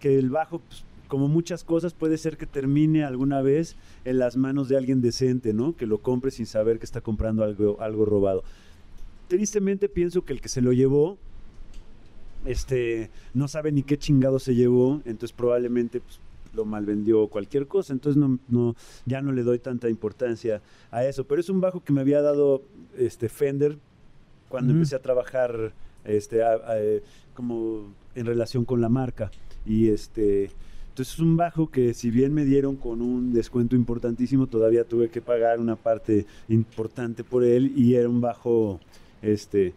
que el bajo, pues, como muchas cosas, puede ser que termine alguna vez en las manos de alguien decente, ¿no? Que lo compre sin saber que está comprando algo, algo robado. Tristemente pienso que el que se lo llevó, este, no sabe ni qué chingado se llevó, entonces probablemente pues, lo malvendió o cualquier cosa, entonces no, no, ya no le doy tanta importancia a eso. Pero es un bajo que me había dado este Fender cuando empecé a trabajar este, a- a, eh, como en relación con la marca. Y este, entonces es un bajo que si bien me dieron con un descuento importantísimo, todavía tuve que pagar una parte importante por él y era un bajo este,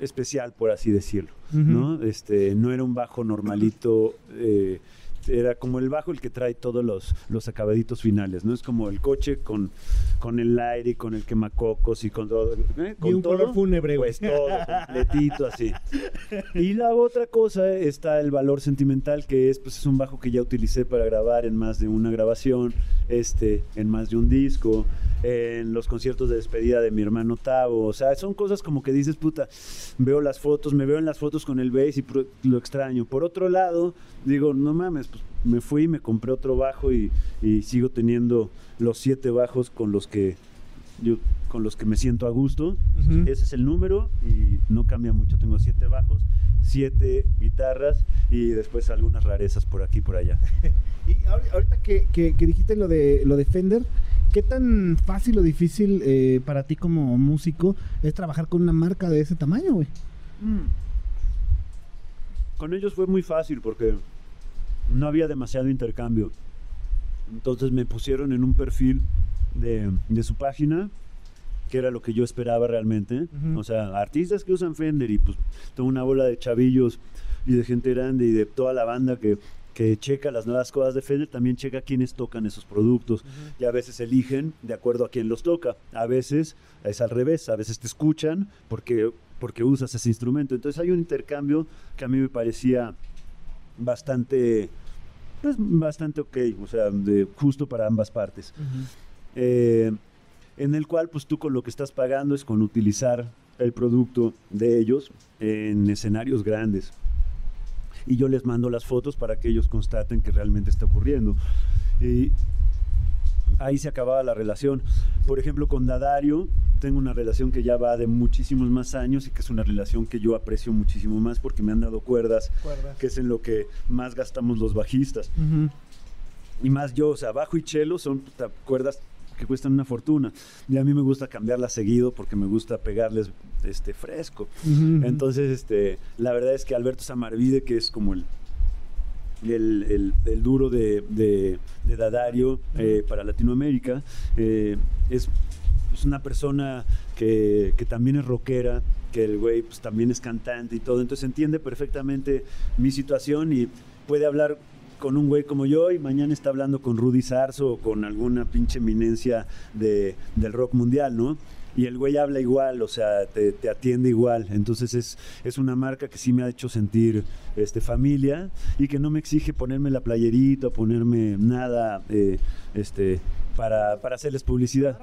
especial, por así decirlo. ¿no? Este, no era un bajo normalito, eh, era como el bajo el que trae todos los, los acabaditos finales, ¿no? Es como el coche con, con el aire y con el quemacocos y con todo. ¿eh? Y Con un todo, color fúnebre, güey. Pues todo, completito así. Y la otra cosa está el valor sentimental, que es, pues, es un bajo que ya utilicé para grabar en más de una grabación, este, en más de un disco, en los conciertos de despedida de mi hermano Tavo. O sea, son cosas como que dices, puta, veo las fotos, me veo en las fotos con el bass y lo extraño. Por otro lado, digo, no mames, pues me fui, me compré otro bajo y, y sigo teniendo los siete bajos con los que yo con los que me siento a gusto. Ese es el número y no cambia mucho. Tengo siete bajos, siete guitarras y después algunas rarezas por aquí y por allá. Y ahori- ahorita que, que- que dijiste lo de, lo de Fender, ¿qué tan fácil o difícil eh, para ti como músico es trabajar con una marca de ese tamaño, güey? Con ellos fue muy fácil porque no había demasiado intercambio. Entonces me pusieron en un perfil de, de su página, que era lo que yo esperaba realmente. Ujú. O sea, artistas que usan Fender y pues toda una bola de chavillos y de gente grande y de toda la banda que, que checa las nuevas cosas de Fender, también checa quiénes tocan esos productos. Y a veces eligen de acuerdo a quién los toca. A veces es al revés, a veces te escuchan porque, porque usas ese instrumento. Entonces hay un intercambio que a mí me parecía bastante, pues bastante ok, o sea, de, justo para ambas partes. Eh, en el cual pues tú con lo que estás pagando es con utilizar el producto de ellos en escenarios grandes. Y yo les mando las fotos para que ellos constaten que realmente está ocurriendo. Y ahí se acababa la relación. Por ejemplo, con Dadario tengo una relación que ya va de muchísimos más años y que es una relación que yo aprecio muchísimo más porque me han dado cuerdas, que es en lo que más gastamos los bajistas. Y más yo, o sea, bajo y chelo son cuerdas que cuestan una fortuna. Y a mí me gusta cambiarlas seguido porque me gusta pegarles este fresco. Entonces, este, la verdad es que Alberto Samarvide, que es como el, el, el- el duro de, de- de Dadario eh, para Latinoamérica, eh, es, es una persona que, que también es rockera, que el güey pues, también es cantante y todo, entonces entiende perfectamente mi situación y puede hablar con un güey como yo y mañana está hablando con Rudy Sarzo o con alguna pinche eminencia de, del rock mundial, ¿no? Y el güey habla igual, o sea, te, atiende igual. Entonces es, es una marca que sí me ha hecho sentir este, familia y que no me exige ponerme la playerita, ponerme nada eh, este, para, para hacerles publicidad.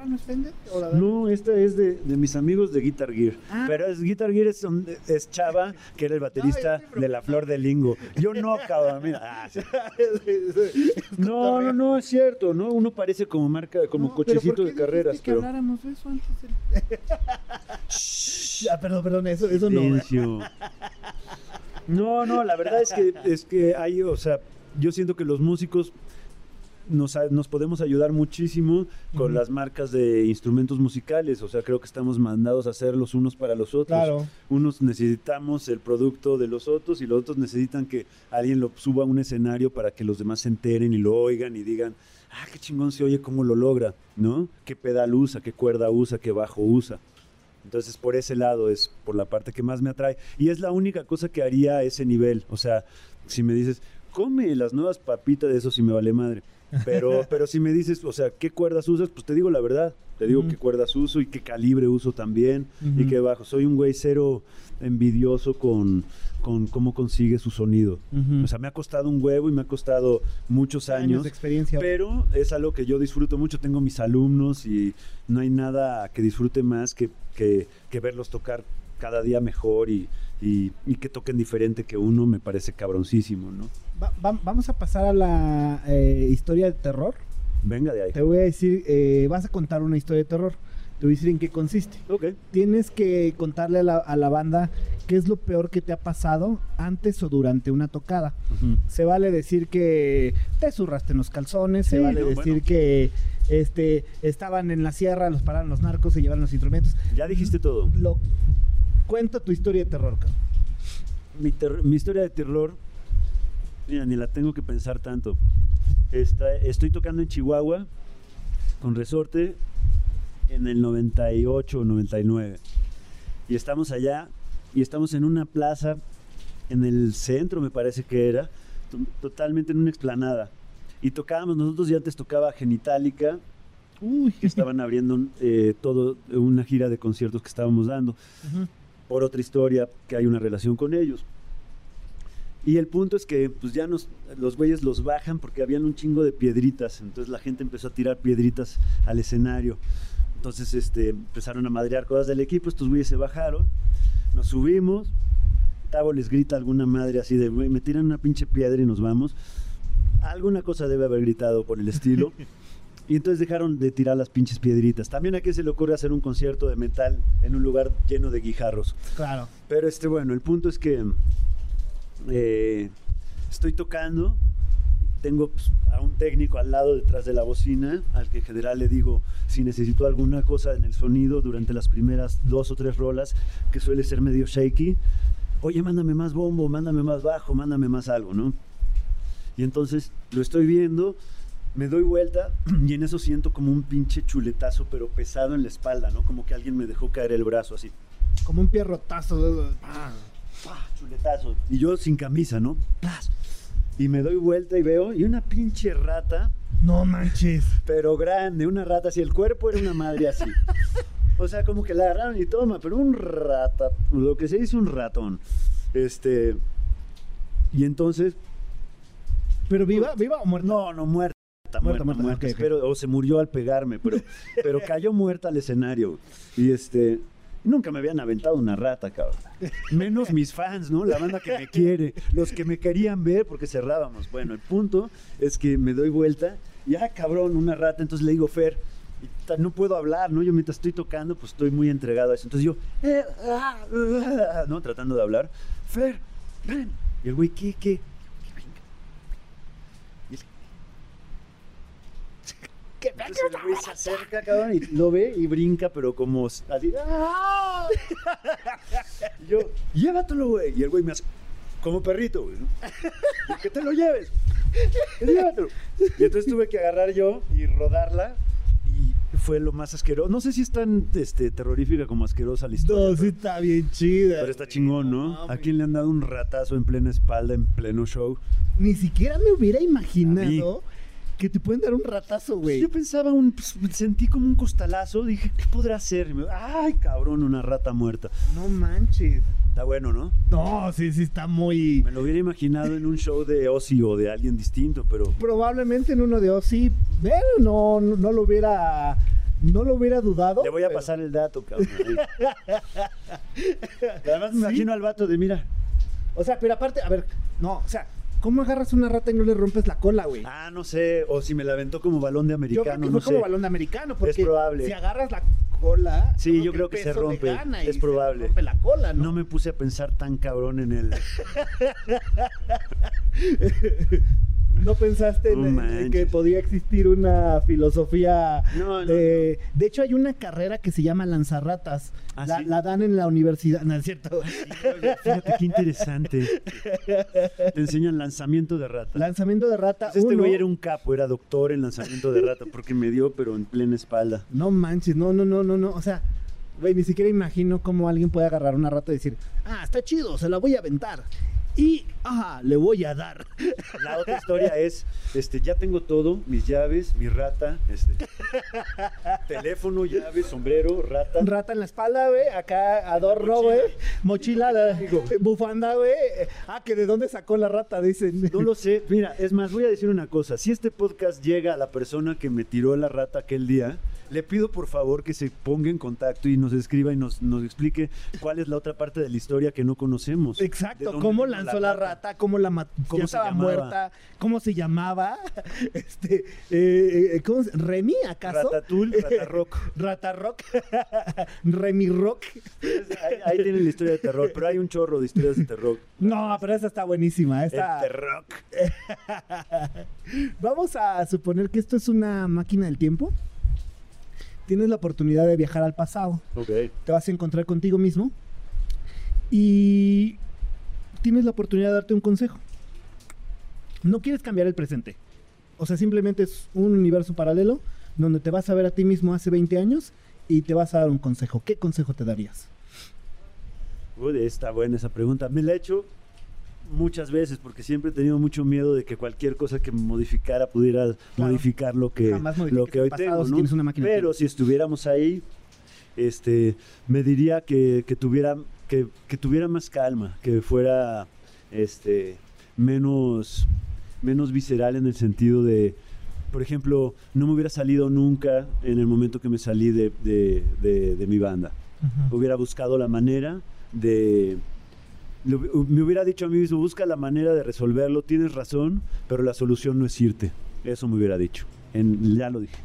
¿Ahora no. No, esta es de, de mis amigos de Guitar Gear. Ah. Pero es Guitar Gear es, un- es Chava, que era el baterista de La Flor de Lingo. Yo no, cabrón. mira. Ah, sí. No, no, no, es cierto, ¿no? Uno parece como marca, como No, pero ¿por cochecito de carreras, que pero... habláramos de eso antes. Ah, perdón, perdón, eso, eso no. Silencio. No, no, la verdad es que, es que hay, o sea, yo siento que los músicos nos, nos podemos ayudar muchísimo con las marcas de instrumentos musicales, o sea, creo que estamos mandados a hacer los unos para los otros. Claro. Unos necesitamos el producto de los otros y los otros necesitan que alguien lo suba a un escenario para que los demás se enteren y lo oigan y digan, ah, qué chingón se oye, cómo lo logra, ¿no? ¿Qué pedal usa, qué cuerda usa, qué bajo usa? Entonces, por ese lado es por la parte que más me atrae. Y es la única cosa que haría a ese nivel. O sea, si me dices, come las nuevas papitas de eso, si me vale madre. Pero, pero si me dices, o sea, ¿qué cuerdas usas? Pues te digo la verdad. Te digo Ujú. qué cuerdas uso y qué calibre uso también. Y Ujú. qué bajo. Soy un güey cero envidioso con, con cómo consigue su sonido. Ujú. O sea, me ha costado un huevo y me ha costado muchos años. de experiencia. Pero es algo que yo disfruto mucho. Tengo mis alumnos y no hay nada que disfrute más que, que, que verlos tocar cada día mejor y, y- y que toquen diferente que uno. Me parece cabroncísimo, ¿no? Va- va- vamos a pasar a la eh, historia de terror. Venga de ahí. Te voy a decir, eh, vas a contar una historia de terror. Te voy a decir en qué consiste. Ok. Tienes que contarle a la, a la banda qué es lo peor que te ha pasado antes o durante una tocada. Se vale decir que te zurraste en los calzones, se vale no, decir bueno. que este, estaban en la sierra, los pararon los narcos, se llevaron los instrumentos. Ya dijiste todo. Lo, cuenta tu historia de terror, cabrón. Mi, ter- mi historia de terror, mira, ni la tengo que pensar tanto. Está- estoy tocando en Chihuahua con resorte en el 98 o 99. Y estamos allá y estamos en una plaza en el centro, me parece que era, to- totalmente en una explanada. Y tocábamos, nosotros ya antes tocaba Genitalica, Uy, que estaban abriendo eh, todo una gira de conciertos que estábamos dando Ujú. Por otra historia que hay una relación con ellos. Y el punto es que pues ya nos, los güeyes los bajan porque habían un chingo de piedritas. Entonces la gente empezó a tirar piedritas al escenario. Entonces este, empezaron a madrear cosas del equipo. Estos güeyes se bajaron. Nos subimos. Tavo les grita alguna madre así de, "Güey, me tiran una pinche piedra y nos vamos. Alguna cosa debe haber gritado por el estilo. Y entonces dejaron de tirar las pinches piedritas. También a qué se le ocurre hacer un concierto de metal en un lugar lleno de guijarros. Claro. Pero este, bueno, el punto es que eh, estoy tocando, tengo pues, a un técnico al lado detrás de la bocina, al que en general le digo si necesito alguna cosa en el sonido durante las primeras dos o tres rolas, que suele ser medio shaky. Oye, mándame más bombo, mándame más bajo, mándame más algo, ¿no? Y entonces lo estoy viendo, me doy vuelta y en eso siento como un pinche chuletazo, pero pesado en la espalda, ¿no? Como que alguien me dejó caer el brazo así. Como un pierrotazo. ¡pah! chuletazo. Y yo sin camisa, ¿no? ¡Plas! Y me doy vuelta y veo, y una pinche rata, No manches. pero grande, una rata así, el cuerpo era una madre así. O sea, como que la agarraron y toma, pero un rata, lo que se dice un ratón. Este. Y entonces. ¿Pero viva, viva o muerta? No, no, muerta. Muerta, Muerta, muerta, muerta, ok, ok. Espero- o se murió al pegarme, pero, pero cayó muerta al escenario. Y este. Nunca me habían aventado una rata, cabrón. Menos mis fans, ¿no? La banda que me quiere, los que me querían ver porque cerrábamos. Bueno, el punto es que me doy vuelta y, ah, cabrón, una rata. Entonces le digo, Fer, no puedo hablar, ¿no? Yo mientras estoy tocando, pues estoy muy entregado a eso. Entonces yo, eh, ah, ah, ¿no? Tratando de hablar. Fer, ven. Y el güey, ¿qué, qué? Que venga. Y el- entonces el güey se acerca, cabrón, y lo ve y brinca, pero como así. ¡ah! Y yo, llévatelo, güey. Y el güey me hace como perrito, güey. ¿no? Y que te lo lleves. Llévatelo. Y entonces tuve que agarrar yo y rodarla. Y fue lo más asqueroso. No sé si es tan este, terrorífica como asquerosa la historia. No, sí pero, está bien chida. pero está chingón, ¿no? ¿A quién le han dado un ratazo en plena espalda, en pleno show? Ni siquiera me hubiera imaginado que te pueden dar un ratazo, güey. Yo pensaba, un, pues, sentí como un costalazo, dije, ¿qué podrá ser? Me- Ay, cabrón, una rata muerta. No manches. Está bueno, ¿no? No, sí, sí está muy... Me lo hubiera imaginado en un show de Ozzy o de alguien distinto, pero Probablemente en uno de Ozzy, pero no, no, no lo hubiera... No lo hubiera dudado. le voy a pero- pasar el dato, cabrón. Además me Sí. imagino al vato de, mira, O sea, pero aparte, a ver, no, o sea, ¿cómo agarras una rata y no le rompes la cola, güey? ah, no sé, o si me la aventó como balón de yo creo americano, que no fue como sé. balón de americano, porque probable. si agarras la cola, Sí, yo creo que se rompe, gana es se probable. rompe la cola, ¿no? No me puse a pensar tan cabrón en el... ¿No pensaste en- que podía existir una filosofía No, no, de... De hecho, hay una carrera que se llama lanzarratas. ¿Ah, la, sí? la dan en la universidad, ¿no es cierto? Fíjate qué interesante. Te enseñan lanzamiento de rata. Lanzamiento de rata. Pues este güey era un capo, era doctor en lanzamiento de rata, porque me dio, pero en plena espalda. No manches, no, no, no, no, no. O sea, Güey, ni siquiera imagino cómo alguien puede agarrar una rata y decir, ah, está chido, se la voy a aventar. Y, ajá, le voy a dar. La otra historia es, este, ya tengo todo, mis llaves, mi rata, este, teléfono, llaves, sombrero, rata. Rata en la espalda, güey. Acá adorno, güey. Mochila, bufanda, güey. Ah, que de dónde sacó la rata, dicen. No lo sé. Mira, es más, voy a decir una cosa. Si este podcast llega a la persona que me tiró la rata aquel día, le pido por favor que se ponga en contacto y nos escriba y nos, nos explique cuál es la otra parte de la historia que no conocemos. ¿De Exacto, cómo lanzó la rata, cómo la mató, ¿Cómo estaba llamaba? muerta, cómo se llamaba, este, eh, eh, ¿cómo se- ¿Remy acaso? Ratatouille, Ratarrock. Rata Rock, Remy Rock. Ahí, ahí tienen la historia de terror, pero hay un chorro de historias de terror. No, pero esa está buenísima. El Esta... terror. Vamos a suponer que esto es una máquina del tiempo. Tienes la oportunidad de viajar al pasado. Ok. te vas a encontrar contigo mismo y tienes la oportunidad de darte un consejo. No quieres cambiar el presente. O sea, simplemente es un universo paralelo donde te vas a ver a ti mismo hace 20 años y te vas a dar un consejo. ¿Qué consejo te darías? Uy, está buena esa pregunta. Me la he hecho muchas veces porque siempre he tenido mucho miedo de que cualquier cosa que me modificara pudiera modificar lo que, lo que hoy pasado tengo. ¿no? una Pero si estuviéramos ahí, este, me diría que, que tuviera que, que tuviera más calma, que fuera este, menos, menos visceral en el sentido de, por ejemplo, no me hubiera salido nunca en el momento que me salí de, de- de- de mi banda hubiera buscado la manera de... Me hubiera dicho a mí mismo, busca la manera de resolverlo, tienes razón, pero la solución no es irte. Eso me hubiera dicho. Ya lo dije.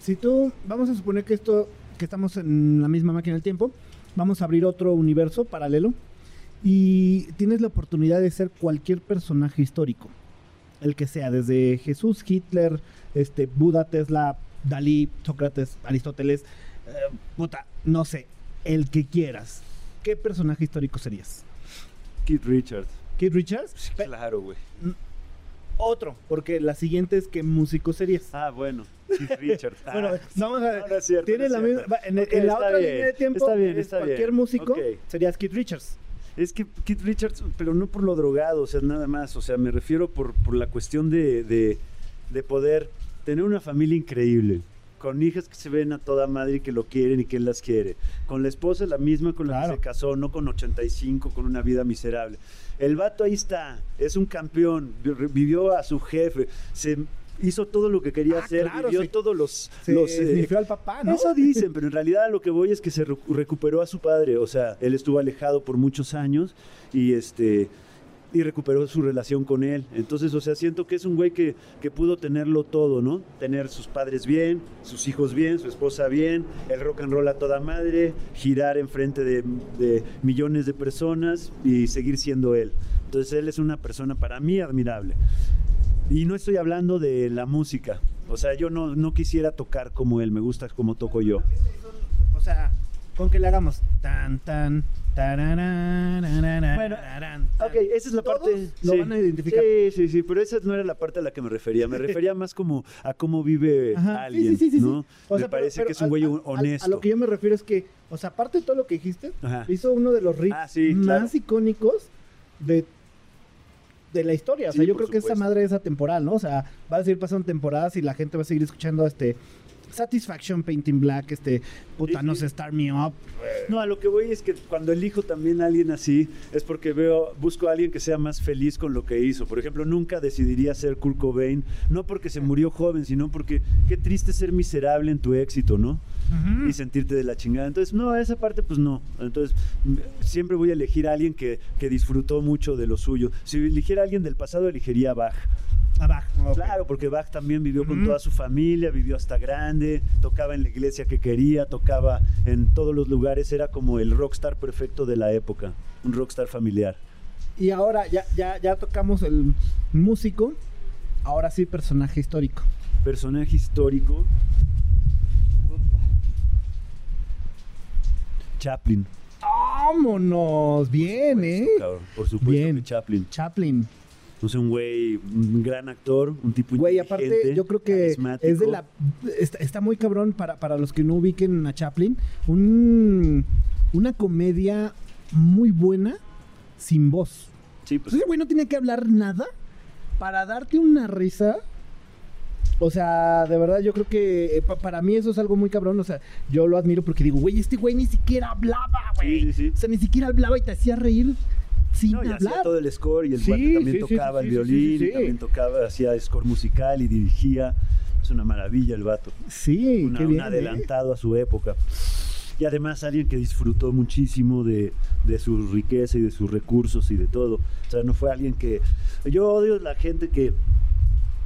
Si tú, vamos a suponer que esto, que estamos en la misma máquina del tiempo, vamos a abrir otro universo paralelo y tienes la oportunidad de ser cualquier personaje histórico, el que sea, desde Jesús, Hitler, este, Buda, Tesla, Dalí, Sócrates, Aristóteles, eh, puta, no sé, el que quieras. ¿Qué personaje histórico serías? Keith Richards. ¿Keith Richards? Claro, güey. otro, porque la siguiente es ¿qué músico serías? Ah, bueno. Keith Richards. Ah, Bueno, vamos a no, no es cierto, Tiene no la misma. En, Ok, en la otra bien, línea de tiempo, Está bien, es está cualquier bien. músico serías Keith Richards. Es que Keith Richards, pero no por lo drogado, o sea, nada más. O sea, me refiero por, por la cuestión de, de, de poder tener una familia increíble. Con hijas que se ven a toda madre y que lo quieren y que él las quiere. Con la esposa la misma con la Claro. que se casó, no con 85, con una vida miserable. El vato ahí está, es un campeón, vi- vivió a su jefe, se hizo todo lo que quería Ah, hacer, claro, vivió se- todos los... Se los eh, al papá, ¿no? eso dicen, pero en realidad lo que voy es que se recu- recuperó a su padre. O sea, él estuvo alejado por muchos años y este y recuperó su relación con él. Entonces, o sea, siento que es un güey que, que pudo tenerlo todo, ¿no? Tener sus padres bien, sus hijos bien, su esposa bien, el rock and roll a toda madre, girar enfrente de, de millones de personas y seguir siendo él. Entonces, él es una persona para mí admirable. Y no estoy hablando de la música. O sea, yo no, no quisiera tocar como él, me gusta como toco yo. O sea, con que le hagamos tan, tan, Bueno. Ok, esa es la Todos parte. lo van a identificar. Sí, sí, sí, pero esa no era la parte a la que me refería. Me refería más como a cómo vive Ajá, sí, alguien, sí, sí, sí, ¿no? sí. O me sea, pero- parece pero que es un güey honesto. A, lo que yo me refiero es que, o sea, aparte de todo lo que dijiste, Ajá. hizo uno de los riffs Ah, sí, más claro. icónicos de, de la historia. O sea, Sí, yo creo que esa madre es atemporal, ¿no? O sea, va a seguir pasando temporadas y la gente va a seguir escuchando este Satisfaction Painting Black, este puta, no sé, Start Me Up. No, a lo que voy es que cuando elijo también a alguien así, es porque veo, busco a alguien que sea más feliz con lo que hizo. Por ejemplo, nunca decidiría ser Kurt Cobain, no porque se murió joven, sino porque qué triste ser miserable en tu éxito, ¿no? Y sentirte de la chingada. Entonces, no, esa parte pues no. Entonces, siempre voy a elegir a alguien que, que disfrutó mucho de lo suyo. Si eligiera a alguien del pasado, elegiría a Bach. Abajo. ok. Claro, porque Bach también vivió con toda su familia, vivió hasta grande, tocaba en la iglesia que quería, tocaba en todos los lugares, era como el rockstar perfecto de la época, un rockstar familiar. Y ahora ya, ya, ya tocamos el músico, ahora sí personaje histórico. Personaje histórico. Chaplin. ¡Vámonos! Bien, ¿eh? Cabrón, por supuesto Bien. que Chaplin. Chaplin. No sé, un güey, un gran actor, un tipo Güey, aparte, yo creo que es de la. Está, está muy cabrón para, para los que no ubiquen a Chaplin. Un, una comedia muy buena sin voz. Sí, Pues pues, ese güey no tenía que hablar nada para darte una risa. O sea, de verdad, yo creo que eh, pa- para mí eso es algo muy cabrón. O sea, yo lo admiro porque digo, güey, este güey ni siquiera hablaba, güey. Sí, sí, sí. O sea, ni siquiera hablaba y te hacía reír sin no, y hacía hablar. todo el score y el Sí, cuate también sí, tocaba sí, el violín, y también tocaba, hacía score musical y dirigía. Es una maravilla el vato. Sí, Una- qué un bien. ¿eh? adelantado a su época. Y además alguien que disfrutó muchísimo de, de su riqueza y de sus recursos y de todo. O sea, no fue alguien que... Yo odio la gente que,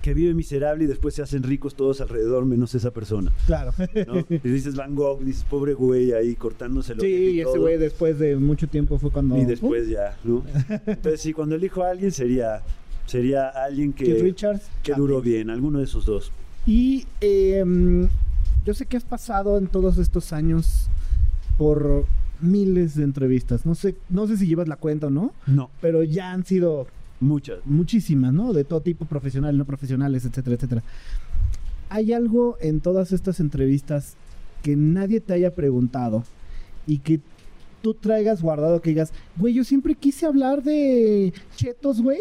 que vive miserable y después se hacen ricos todos alrededor, menos esa persona. Claro. ¿no? Y dices Van Gogh, dices pobre güey ahí cortándose lo Sí, y ese güey después de mucho tiempo fue cuando. Y después ya, ¿no? Entonces sí, cuando elijo a alguien sería, sería alguien Keith que, Richards. que Chaplin. duró bien, alguno de esos dos. Y eh, yo sé que has pasado en todos estos años por miles de entrevistas. No sé, no sé si llevas la cuenta o no, No, pero ya han sido muchas. muchísimas, ¿no? De todo tipo, profesionales, no profesionales, etcétera, etcétera. ¿Hay algo en todas estas entrevistas que nadie te haya preguntado y que tú traigas guardado que digas, güey, yo siempre quise hablar de chetos, güey,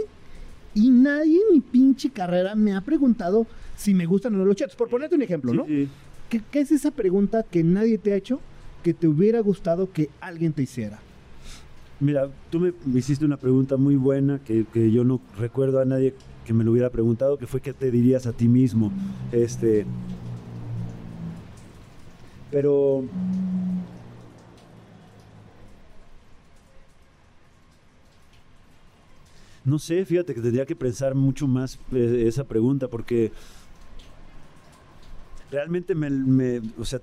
y nadie en mi pinche carrera me ha preguntado si me gustan o no los chetos? Por ponerte un ejemplo, Sí, ¿no? sí. ¿Qué, qué es esa pregunta que nadie te ha hecho que te hubiera gustado que alguien te hiciera? Mira, tú me, hiciste una pregunta muy buena que, que yo no recuerdo a nadie que me lo hubiera preguntado, que fue qué te dirías a ti mismo. Este, pero no sé, fíjate que tendría que pensar mucho más eh, esa pregunta porque realmente me, me- o sea,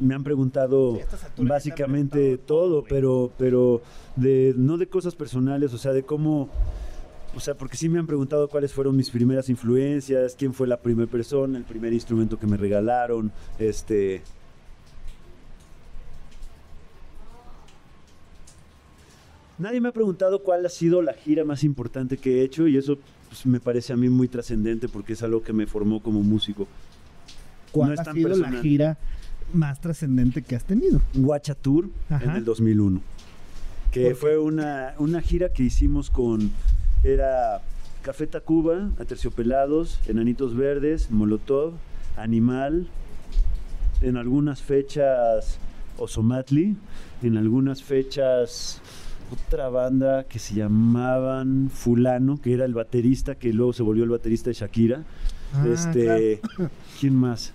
me han preguntado básicamente preguntado todo, pero, pero de, no de cosas personales, o sea, de cómo, o sea, porque sí me han preguntado cuáles fueron mis primeras influencias, quién fue la primera persona, el primer instrumento que me regalaron, este... Nadie me ha preguntado cuál ha sido la gira más importante que he hecho y eso pues, me parece a mí muy trascendente porque es algo que me formó como músico. ¿Cuál No es ha tan sido la personal. gira más trascendente que has tenido? Guacha Tour en Ajá. el 2001. Que fue una, una gira que hicimos con. Era Café Tacuba, Aterciopelados, Enanitos Verdes, Molotov, Animal. En algunas fechas Osomatli. En algunas fechas otra banda que se llamaban Fulano, que era el baterista, que luego se volvió el baterista de Shakira. Ah, este, ¿Quién más?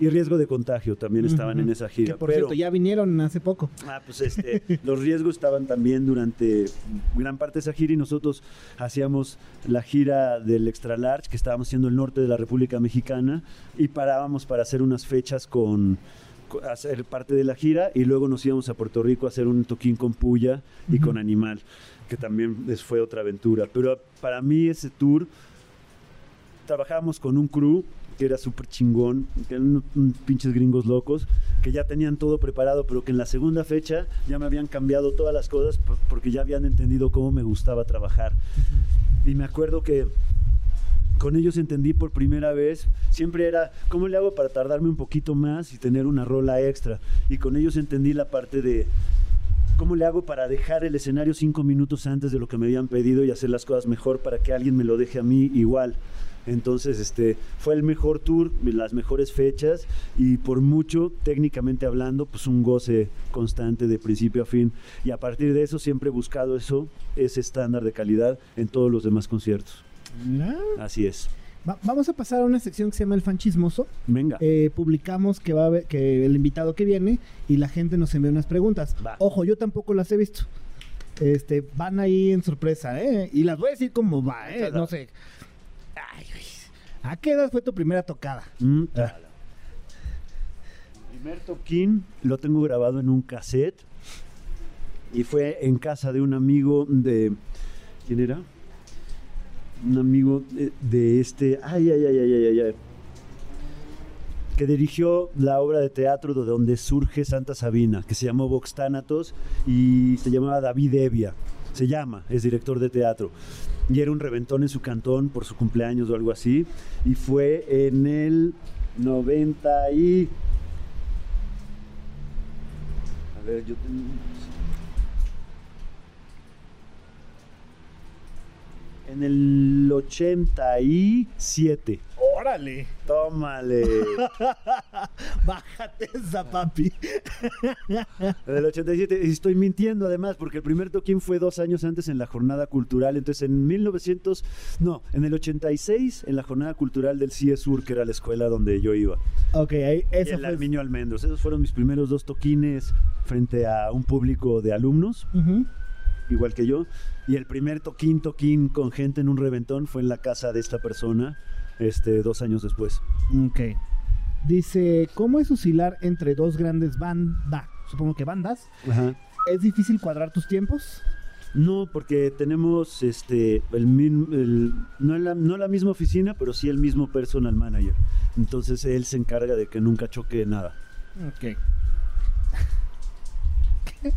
Y riesgo de contagio también estaban Ujú. en esa gira. Que por pero, cierto, ya vinieron hace poco. ah, pues este, los riesgos estaban también durante gran parte de esa gira y nosotros hacíamos la gira del Extra Large, que estábamos haciendo el norte de la República Mexicana y parábamos para hacer unas fechas con con- hacer parte de la gira y luego nos íbamos a Puerto Rico a hacer un toquín con Puya y Ujú. con Animal, que también fue otra aventura. Pero para mí ese tour trabajábamos con un crew que era súper chingón, que eran unos, unos pinches gringos locos, que ya tenían todo preparado, pero que en la segunda fecha ya me habían cambiado todas las cosas por- porque ya habían entendido cómo me gustaba trabajar. Y me acuerdo que con ellos entendí por primera vez, siempre era, ¿cómo le hago para tardarme un poquito más y tener una rola extra? Y con ellos entendí la parte de, ¿cómo le hago para dejar el escenario cinco minutos antes de lo que me habían pedido y hacer las cosas mejor para que alguien me lo deje a mí igual? Entonces, este, fue el mejor tour, las mejores fechas y por mucho, técnicamente hablando, pues un goce constante de principio a fin. Y a partir de eso siempre he buscado eso, ese estándar de calidad en todos los demás conciertos. Mira. Así es. Va- vamos a pasar a una sección que se llama El Fan Chismoso. Venga. Eh, publicamos que va a haber, que el invitado que viene y la gente nos envía unas preguntas. Va. Ojo, yo tampoco las he visto. Este, van ahí en sorpresa, ¿eh? Y las voy a decir como va, ¿eh? No sé. ¿A qué edad fue tu primera tocada? Mm, Ah. El primer toquín lo tengo grabado en un cassette y fue en casa de un amigo de... ¿Quién era? Un amigo de, de este... Ay, ay, ay, ay, ay, ay, que dirigió la obra de teatro de donde surge Santa Sabina, que se llamó Vox Thanatos y se llamaba David Evia. Se llama, es director de teatro. Y era un reventón en su cantón por su cumpleaños o algo así. Y fue en el 90 y... A ver, yo tengo... En el 87. ¡Órale! Tómale. Bájate esa, papi. En el 87. Y estoy mintiendo además, porque el primer toquín fue dos años antes en la jornada cultural. Entonces en 1900, no, en el 86, en la jornada cultural del CIE Sur, que era la escuela donde yo iba. Ok, ahí, Y eso el fue. Arminio Almendros. Esos fueron mis primeros dos toquines frente a un público de alumnos, Ujú. igual que yo. Y el primer toquín, toquín con gente en un reventón fue en la casa de esta persona, este, dos años después. Ok. Dice, ¿cómo es oscilar entre dos grandes bandas? Supongo que bandas. Ajá. ¿Es difícil cuadrar tus tiempos? No, porque tenemos este el, min- el- no, la, no la misma oficina, pero sí el mismo personal manager. Entonces él se encarga de que nunca choque nada. Ok.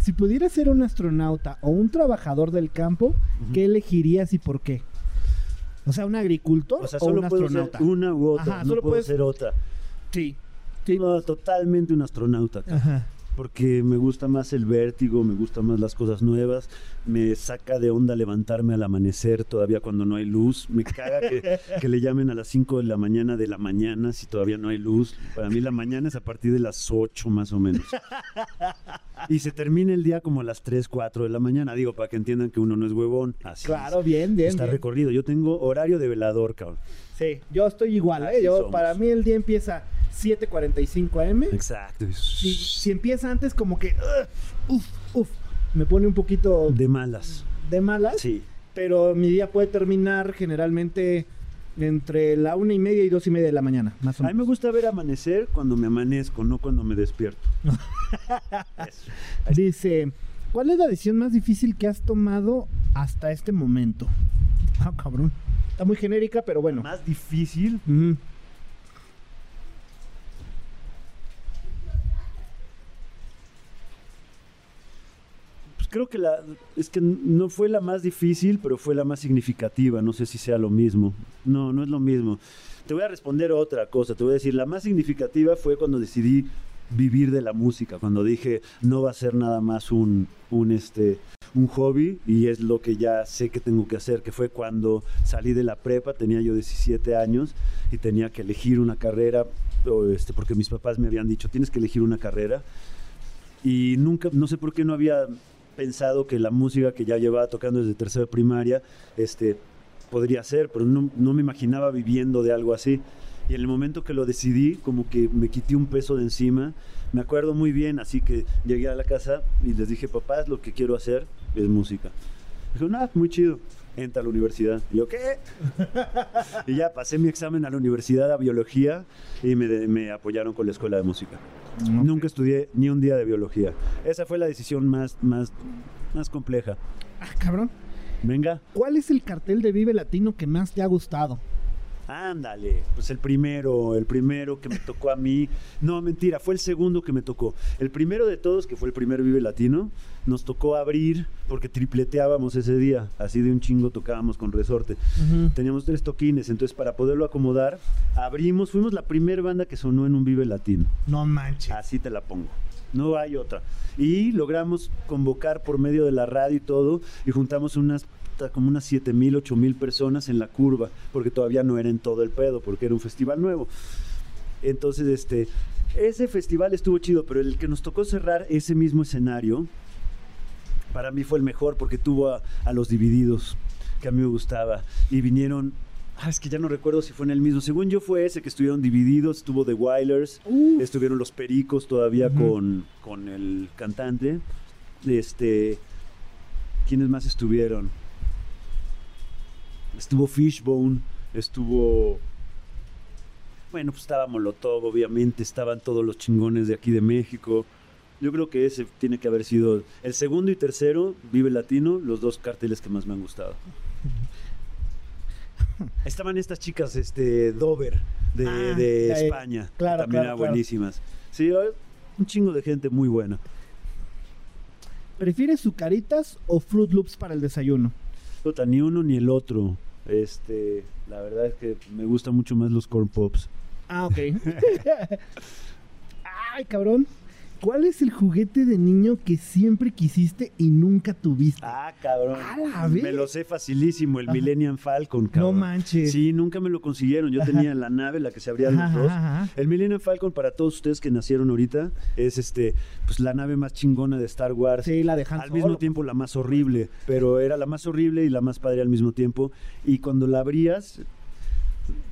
si pudieras ser un astronauta o un trabajador del campo, ¿qué elegirías y por qué? O sea, un agricultor O sea, o solo un puedo ser astronauta. una u otra, Ajá, no solo puedo puedes- ser otra. Sí. Sí. No, totalmente un astronauta. cara. Ajá. Porque me gusta más el vértigo, me gustan más las cosas nuevas, me saca de onda levantarme al amanecer todavía cuando no hay luz, me caga que, que le llamen a las 5 de la mañana de la mañana si todavía no hay luz. Para mí la mañana es a partir de las 8 más o menos. Y se termina el día como a las 3, 4 de la mañana, digo, para que entiendan que uno no es huevón. Así Claro, es. bien, bien. Está bien. recorrido. Yo tengo horario de velador, cabrón. Sí, yo estoy igual, ¿eh? Yo, somos. para mí el día empieza 7.45 am. Exacto. Si, si empieza antes, como que. ugh, uf, uf, me pone un poquito De malas. de malas. Sí. Pero mi día puede terminar generalmente entre la una y media y dos y media de la mañana, más o A mí me menos. gusta ver amanecer cuando me amanezco, no cuando me despierto. Dice: ¿Cuál es la decisión más difícil que has tomado hasta este momento? Ah, cabrón. Está muy genérica, pero bueno. Más difícil. Pues creo que la es que no fue la más difícil, pero fue la más significativa. No sé si sea lo mismo. No, no es lo mismo. Te voy a responder otra cosa. Te voy a decir, la más significativa fue cuando decidí vivir de la música, cuando dije no va a ser nada más un, un este un hobby y es lo que ya sé que tengo que hacer, que fue cuando salí de la prepa, tenía yo 17 años y tenía que elegir una carrera, este, porque mis papás me habían dicho, tienes que elegir una carrera y nunca, no sé por qué no había pensado que la música que ya llevaba tocando desde tercera primaria, este, podría ser, pero no, no me imaginaba viviendo de algo así. Y en el momento que lo decidí, como que me quité un peso de encima. Me acuerdo muy bien, así que llegué a la casa y les dije, papá, es lo que quiero hacer, es música. Dijo, nada, muy chido. Entra a la universidad. Y yo, ¿qué? y ya pasé mi examen a la universidad a biología y me, me apoyaron con la escuela de música. Nunca estudié ni un día de biología. Esa fue la decisión más, más, más compleja. Ah, cabrón. Venga, ¿Cuál es el cartel de Vive Latino que más te ha gustado? Ándale. Pues el primero, el primero que me tocó a mí. No, mentira, fue el segundo que me tocó. El primero de todos, que fue el primer Vive Latino, nos tocó abrir porque tripleteábamos ese día. Así de un chingo tocábamos con resorte. Teníamos tres toquines, entonces para poderlo acomodar, abrimos, fuimos la primera banda que sonó en un Vive Latino. No manches. Así te la pongo. No hay otra. Y logramos convocar por medio de la radio y todo, y juntamos unas como unas 7 mil, 8 mil personas en la curva, porque todavía no era en todo el pedo, porque era un festival nuevo. Entonces, este, ese festival estuvo chido, pero el que nos tocó cerrar ese mismo escenario, para mí fue el mejor, porque tuvo a, a los divididos, que a mí me gustaba, y vinieron... Ah, es que ya no recuerdo si fue en el mismo. Según yo fue ese que estuvieron divididos, estuvo The Wailers, Uh, Estuvieron los Pericos todavía con, con el cantante. Este, ¿quiénes más estuvieron? Estuvo Fishbone, estuvo bueno, pues estaba Molotov, obviamente, estaban todos los chingones de aquí de México. Yo creo que ese tiene que haber sido el segundo y tercero, Vive Latino, los dos carteles que más me han gustado. Estaban estas chicas, este, Dover. de, Ah, de. España. Claro, también claro, eran claro. buenísimas. Sí, hay un chingo de gente muy buena. ¿Prefieres sucaritas o Fruit Loops para el desayuno? Puta, ni uno ni el otro. Este, la verdad es que me gustan mucho más los corn pops. Ah, ok. Ay, cabrón. ¿Cuál es el juguete de niño que siempre quisiste y nunca tuviste? Ah, cabrón. A la Me lo sé facilísimo, el Ajá. Millennium Falcon, no cabrón. manches. Sí, nunca me lo consiguieron. Yo Ajá. tenía la nave, la que se abría los dos. El Millennium Falcon, para todos ustedes que nacieron ahorita, es este, pues la nave más chingona de Star Wars. Sí, la de Han al mismo tiempo la más horrible, pero era la más horrible y la más padre al mismo tiempo. Y cuando la abrías,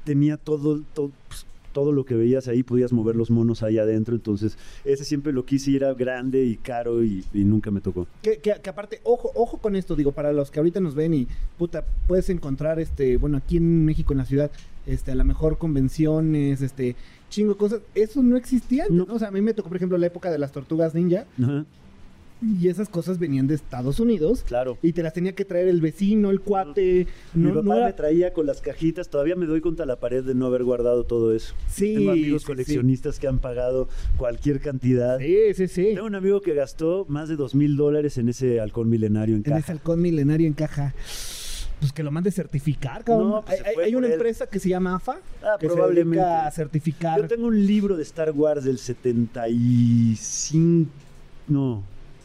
tenía todo, todo, pues, todo lo que veías ahí, podías mover los monos ahí adentro. Entonces, ese siempre lo quise y era grande y caro y, y nunca me tocó. Que, que- que aparte, ojo, ojo con esto, digo, para los que ahorita nos ven y puta, puedes encontrar este, bueno, aquí en México, en la ciudad, este, a lo mejor convenciones, este, chingo de cosas. Eso no existía antes, No. ¿no? O sea, a mí me tocó, por ejemplo, la época de las tortugas ninja, Ajá, y esas cosas venían de Estados Unidos. claro. Y te las tenía que traer el vecino, el cuate. Mi papá no era- me traía con las cajitas, todavía me doy contra la pared de no haber guardado todo eso. Sí, Tengo amigos sí, coleccionistas que han pagado cualquier cantidad. Sí, sí, sí. Tengo un amigo que gastó más de dos mil dólares en ese halcón milenario en En caja. ese halcón milenario en caja. Pues que lo mande certificar, cabrón. No, pues hay hay- una él. empresa que se llama AFA. Ah, que probablemente. Se dedica a certificar. Yo tengo un libro de Star Wars del 75. No,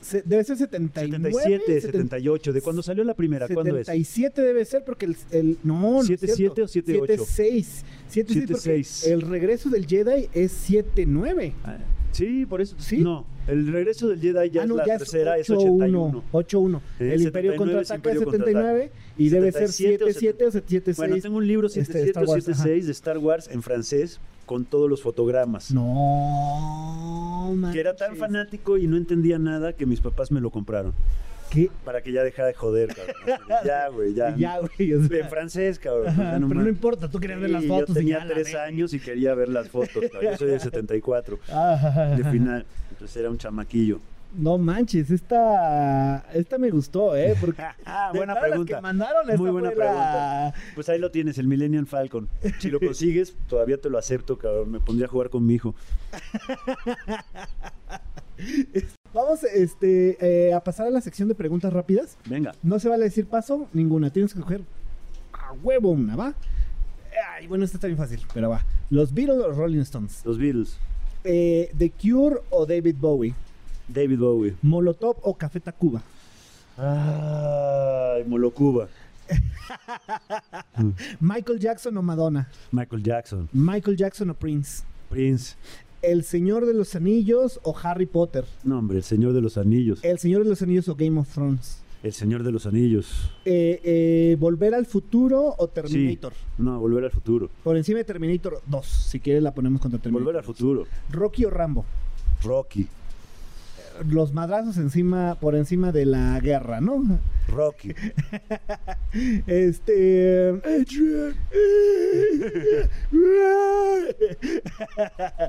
Se- debe ser 79. 77, 70 78. ¿De cuándo salió la primera? ¿Cuándo es? 77 debe ser porque el, el- no, no es 77 o cierto. 78? 76. 76 porque 76. el regreso del Jedi es 79. Ah, Sí, por eso. ¿Sí? No, el regreso del Jedi ya ah, es no, la ya tercera, es es 81. 81. 81. Eh, el Imperio 79 es contraataca es Imperio 79 y debe ser 77 o 77 o 76. Bueno, tengo un libro este, 77 Star o Wars, 76 de Star Wars en francés con todos los fotogramas. No, Que era tan manches. fanático y no entendía nada que mis papás me lo compraron. ¿Qué? Para que ya dejara de joder, cabrón. Ya, güey, ya. Ya, güey. o sea, En francés, cabrón. ya pero no importa, tú querías ver las fotos. Yo tenía tres años y quería ver las fotos. cabrón. Yo soy del 74, Ajá. de final. Entonces era un chamaquillo. No manches, esta, esta me gustó, ¿eh? Porque Ah, buena pregunta. que mandaron, esta Muy buena la- Pues ahí lo tienes, el Millennium Falcon. Si lo consigues, todavía te lo acepto, cabrón. Me pondría a jugar con mi hijo. Vamos este, eh, a pasar a la sección de preguntas rápidas. Venga. No se vale decir paso, ninguna. Tienes que coger a huevo una, ¿va? Ay, bueno, esta está bien fácil, pero va. ¿Los Beatles o los Rolling Stones? Los Beatles. Eh, ¿The Cure o David Bowie? David Bowie. ¿Molotov o Café Tacuba? Ay, Molocuba. ¿Michael Jackson o Madonna? Michael Jackson. ¿Michael Jackson o Prince? Prince. ¿El Señor de los Anillos o Harry Potter? No, hombre, el Señor de los Anillos. ¿El Señor de los Anillos o Game of Thrones? El Señor de los Anillos. Eh, eh, ¿Volver al futuro o Terminator? No, Volver al Futuro. Por encima de Terminator 2. Si quieres la ponemos contra Terminator. Volver al Futuro. ¿Rocky o Rambo? Rocky. Los madrazos encima, por encima de la guerra, ¿no? Rocky. Este.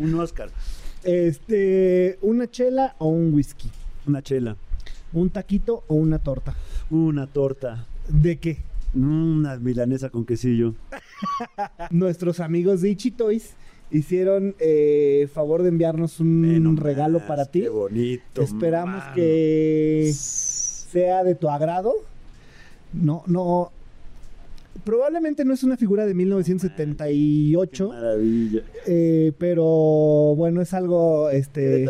Un Oscar. Este. ¿Una chela o un whisky? Una chela. ¿Un taquito o una torta? Una torta. ¿De qué? Una milanesa con quesillo. Nuestros amigos de Ichi Toys hicieron eh, favor de enviarnos un nomás, regalo para ti. Qué bonito. Esperamos mano. que sea de tu agrado. No, no. Probablemente no es una figura de Qué 1978, maravilla. eh, pero bueno, es algo Qué este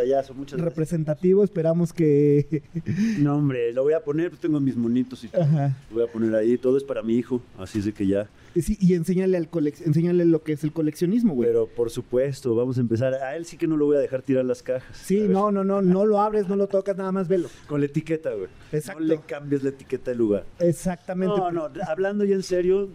representativo. Esperamos que. No, hombre, lo voy a poner. Pues tengo mis monitos y todo. Ajá. Lo voy a poner ahí. Todo es para mi hijo. Así es de que ya. Sí, y enséñale, al colec- enséñale lo que es el coleccionismo, güey. Pero por supuesto, vamos a empezar. A él sí que no lo voy a dejar tirar las cajas. Sí, no, no, no, no lo abres, no lo tocas, nada más velo. Con la etiqueta, güey. Exacto. No le cambies la etiqueta del lugar. Exactamente. No, no, hablando ya en serio,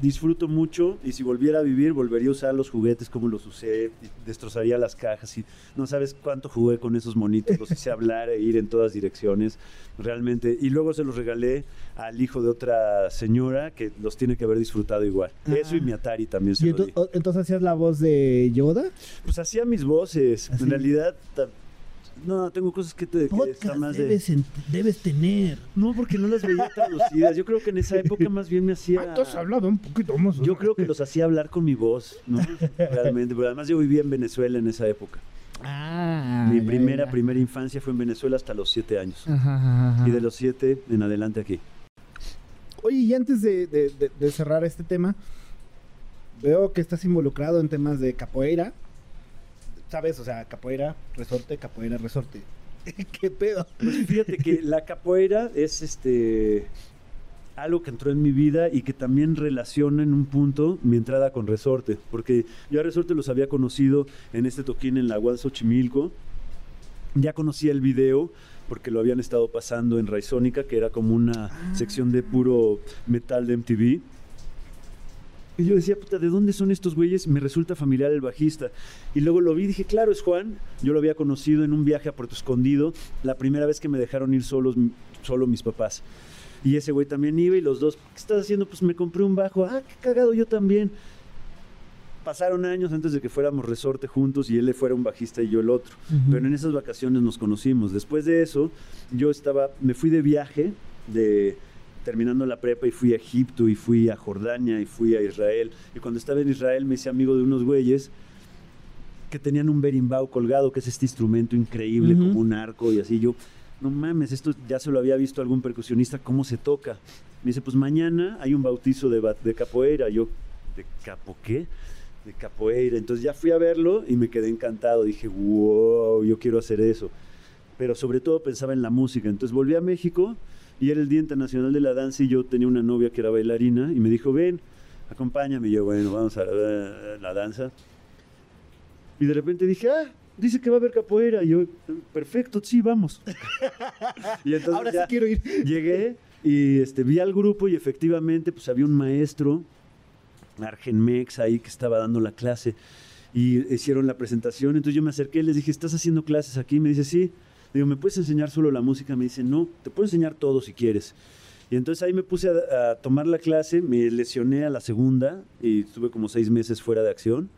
disfruto mucho y si volviera a vivir, volvería a usar los juguetes como los usé, y destrozaría las cajas y no sabes cuánto jugué con esos monitos, los hice hablar e ir en todas direcciones, realmente. Y luego se los regalé al hijo de otra señora que los tiene que haber disfrutado igual. Ah. Eso y mi Atari también se Y lo di. entonces hacías la voz de Yoda. Pues hacía mis voces. Así. En realidad, No, tengo cosas que te que Podcast más de- debes, en- debes tener. No, porque no las veía traducidas. Yo creo que en esa época más bien me hacía. Ah, tú has hablado un poquito más. Yo creo que los hacía hablar con mi voz, ¿no? Realmente. Pero además yo vivía en Venezuela en esa época. Ah. Mi ya, primera, ya. primera infancia fue en Venezuela hasta los siete años. Ajá, ajá, ajá. Y de los siete en adelante aquí. Oye, y antes de, de- de- de cerrar este tema, veo que estás involucrado en temas de capoeira. ¿Sabes? O sea, capoeira, resorte, capoeira, resorte. ¿Qué pedo? Pues fíjate que la capoeira es este algo que entró en mi vida y que también relaciona en un punto mi entrada con Resorte, porque yo a Resorte los había conocido en este toquín en la UAS Xochimilco. Ya conocía el video porque lo habían estado pasando en Raizónica, que era como una sección de puro metal de MTV. Y yo decía, puta, ¿de dónde son estos güeyes? Me resulta familiar el bajista. Y luego lo vi y dije, claro, es Juan. Yo lo había conocido en un viaje a Puerto Escondido, la primera vez que me dejaron ir solos, solo mis papás. Y ese güey también iba y los dos, ¿qué estás haciendo? Pues me compré un bajo. Ah, qué cagado, yo también. Pasaron años antes de que fuéramos resorte juntos y él fuera un bajista y yo el otro. Pero en esas vacaciones nos conocimos. Después de eso, yo estaba, me fui de viaje, de terminando la prepa y fui a Egipto y fui a Jordania y fui a Israel. Y cuando estaba en Israel me hice amigo de unos güeyes que tenían un berimbau colgado, que es este instrumento increíble, como un arco y así. Yo, no mames, esto ya se lo había visto algún percusionista, ¿cómo se toca? Me dice, pues mañana hay un bautizo de, de capoeira. Yo, ¿de capo qué? De capoeira. Entonces ya fui a verlo y me quedé encantado. Dije, wow, yo quiero hacer eso. Pero sobre todo pensaba en la música. Entonces volví a México y era el Día Internacional de la Danza y yo tenía una novia que era bailarina y me dijo, ven, acompáñame. Y yo, bueno, vamos a la, la danza. Y de repente dije, ah, dice que va a haber capoeira. Y yo, perfecto, sí, vamos. y entonces Ahora sí quiero ir. llegué y este, vi al grupo y efectivamente pues había un maestro, Argenmex, ahí que estaba dando la clase. Y hicieron la presentación, entonces yo me acerqué y les dije, ¿estás haciendo clases aquí? Me dice, sí. Digo, ¿me puedes enseñar solo la música? Me dice, no, te puedo enseñar todo si quieres. Y entonces ahí me puse a, a tomar la clase, me lesioné a la segunda y estuve como seis meses fuera de acción.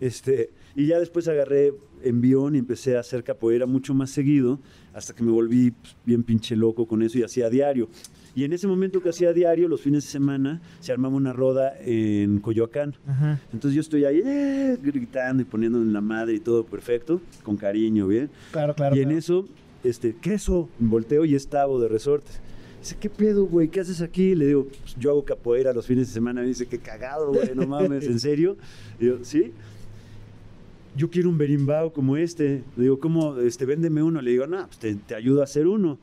Este, y ya después agarré envión y empecé a hacer capoeira mucho más seguido, hasta que me volví pues, bien pinche loco con eso y hacía diario. Y en ese momento que hacía diario, los fines de semana, se armaba una roda en Coyoacán. Ajá. Entonces yo estoy ahí eh, gritando y poniéndome en la madre y todo perfecto, con cariño, ¿bien? Claro, claro. y en claro. eso, este, queso, volteo y es Tavo de resortes. Dice, ¿qué pedo, güey? ¿Qué haces aquí? Le digo, "Pues, yo hago capoeira los fines de semana. Me dice, qué cagado, güey, no mames, ¿en serio? Y yo, ¿sí? Yo quiero un berimbau como este. Le digo, ¿cómo? Este, véndeme uno. Le digo, no, pues te, te ayudo a hacer uno.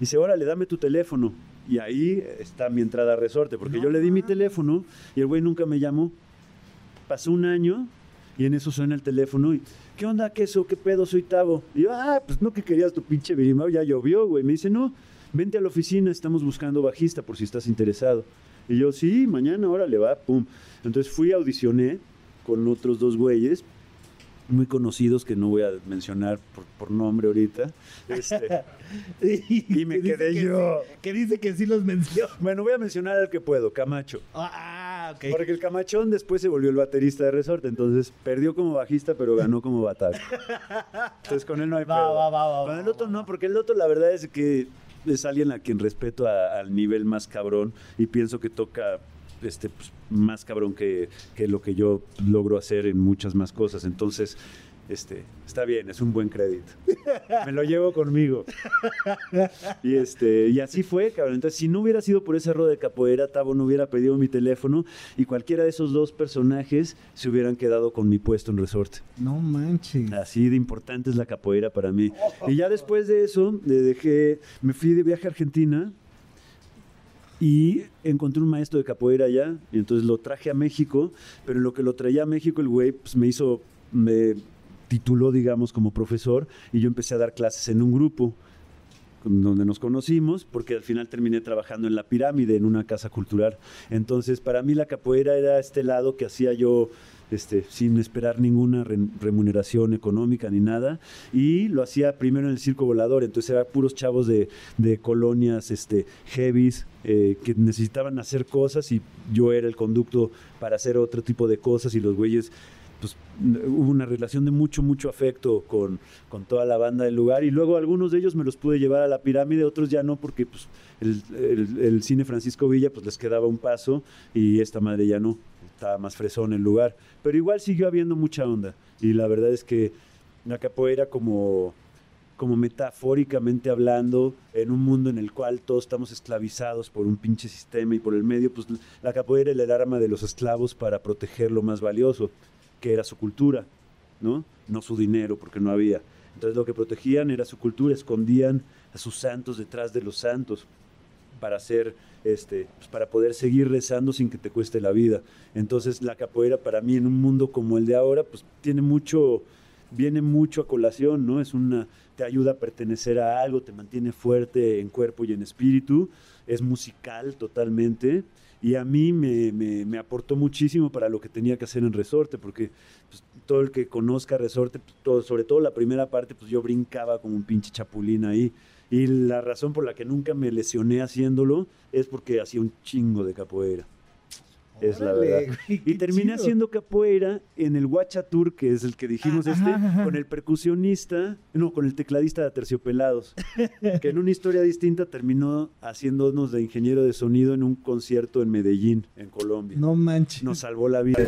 Dice, órale, dame tu teléfono. Y ahí está mi entrada a resorte, porque No yo le di mi mames. teléfono y el güey nunca me llamó. Pasó un año y en eso suena el teléfono y, ¿qué onda, queso? ¿Qué pedo? Soy Tavo. Y yo, ah, pues no que querías tu pinche berimbau, ya llovió, güey. Me dice, no, vente a la oficina, estamos buscando bajista por si estás interesado. Y yo, sí, mañana, órale, va, pum. Entonces fui, audicioné con otros dos güeyes muy conocidos que no voy a mencionar por, por nombre ahorita. Este, Y me Que quedé que yo. sí, que dice que sí los mencionó. bueno, voy a mencionar al que puedo, Camacho. Ah, ok. Porque el Camachón después se volvió el baterista de Resorte, entonces perdió como bajista, pero ganó como bataco. Entonces con él no hay Va, pedo. va, va, va, Con el otro no, porque el otro la verdad es que es alguien a quien respeto a- al nivel más cabrón y pienso que toca este pues, más cabrón que, que lo que yo logro hacer en muchas más cosas. Entonces, este, está bien, es un buen crédito. Me lo llevo conmigo. Y este, y así fue, cabrón. Entonces, si no hubiera sido por ese error de capoeira, Tavo no hubiera pedido mi teléfono y cualquiera de esos dos personajes se hubieran quedado con mi puesto en resorte. No manches. Así de importante es la capoeira para mí. Y ya después de eso, le dejé, me fui de viaje a Argentina y encontré un maestro de capoeira allá y entonces lo traje a México, pero en lo que lo traía a México el güey pues, me hizo, me tituló digamos como profesor y yo empecé a dar clases en un grupo donde nos conocimos, porque al final terminé trabajando en la pirámide, en una casa cultural. Entonces, para mí la capoeira era este lado que hacía yo este, sin esperar ninguna re- remuneración económica ni nada, y lo hacía primero en el circo volador, entonces eran puros chavos de, de colonias este, heavies eh, que necesitaban hacer cosas y yo era el conducto para hacer otro tipo de cosas y los güeyes pues hubo una relación de mucho, mucho afecto con, con, toda la banda del lugar y luego algunos de ellos me los pude llevar a la pirámide, otros ya no porque pues el, cine Francisco Villa pues les quedaba un paso y esta madre ya no, estaba más fresón el lugar, pero igual siguió habiendo mucha onda y la verdad es que la capoeira como como metafóricamente hablando, en un mundo en el cual todos estamos esclavizados por un pinche sistema y por el medio, pues la capoeira era el arma de los esclavos para proteger lo más valioso, que era su cultura, ¿no? No su dinero, porque no había. Entonces lo que protegían era su cultura, escondían a sus santos detrás de los santos para hacer este pues para poder seguir rezando sin que te cueste la vida. Entonces la capoeira para mí en un mundo como el de ahora pues tiene mucho viene mucho a colación, ¿no? Es una te ayuda a pertenecer a algo, te mantiene fuerte en cuerpo y en espíritu, es musical totalmente y a mí me, me, aportó muchísimo para lo que tenía que hacer en Resorte, porque pues, todo el que conozca Resorte, pues, todo, sobre todo la primera parte, pues yo brincaba como un pinche chapulín ahí. Y la razón por la que nunca me lesioné haciéndolo es porque hacía un chingo de capoeira es la verdad. y terminé haciendo capoeira en el Guacha Tour, que es el que dijimos ah, este, con el percusionista, no, con el tecladista de Terciopelados, que en una historia distinta terminó haciéndonos de ingeniero de sonido en un concierto en Medellín, en Colombia. No manches. Nos salvó la vida.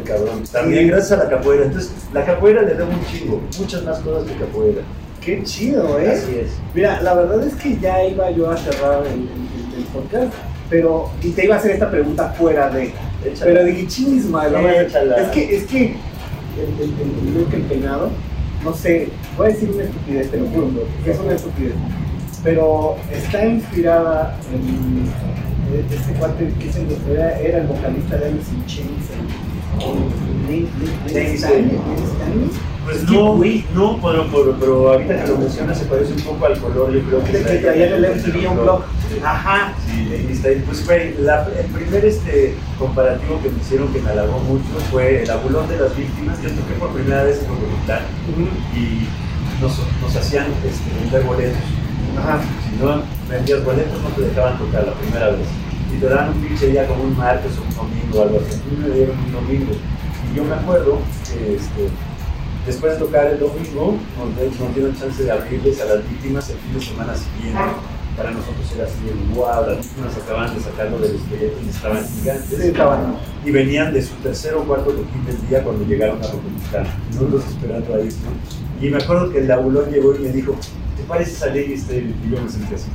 También gracias a la capoeira. Entonces, la capoeira le da un chingo, muchas más cosas que capoeira. Qué chido, ¿eh? Así es. Mira, la verdad es que ya iba yo a cerrar el, el podcast, pero, y te iba a hacer esta pregunta fuera de pero dije, chingis madre. Es que, es que el, el, el, el peinado, no sé, voy a decir una estupidez, te lo juro, es una estupidez. Pero está inspirada en este cuate que era, era el vocalista de Alice in Chains, pues no, no, pero, pero, pero, ahorita que lo mencionas se parece un poco al color, yo creo que... De que traía el MTV un blog. Ajá. Sí, está ahí. Pues fue el primer este, comparativo que me hicieron que me halagó mucho fue el abulón de las víctimas. Yo toqué por primera vez en Bogotá y nos, nos hacían este, vender boletos. Ajá. Si no vendías boletos no te dejaban tocar la primera vez. Y te daban un pinche día como un martes o un domingo o algo así. A mí me dieron un domingo. Y yo me acuerdo que este, después de tocar el domingo nos, nos dieron chance de abrirles a las víctimas el fin de semana siguiente para nosotros era así el wow, las víctimas acababan de sacarlo del esqueleto y estaban gigantes. Y venían de su tercer o cuarto toquín del día cuando llegaron a Rocomitlán, nosotros esperando ahí. ¿no? Y me acuerdo que el labulón llegó y me dijo, ¿te pareces a Lady Estéril? Y yo me sentí así.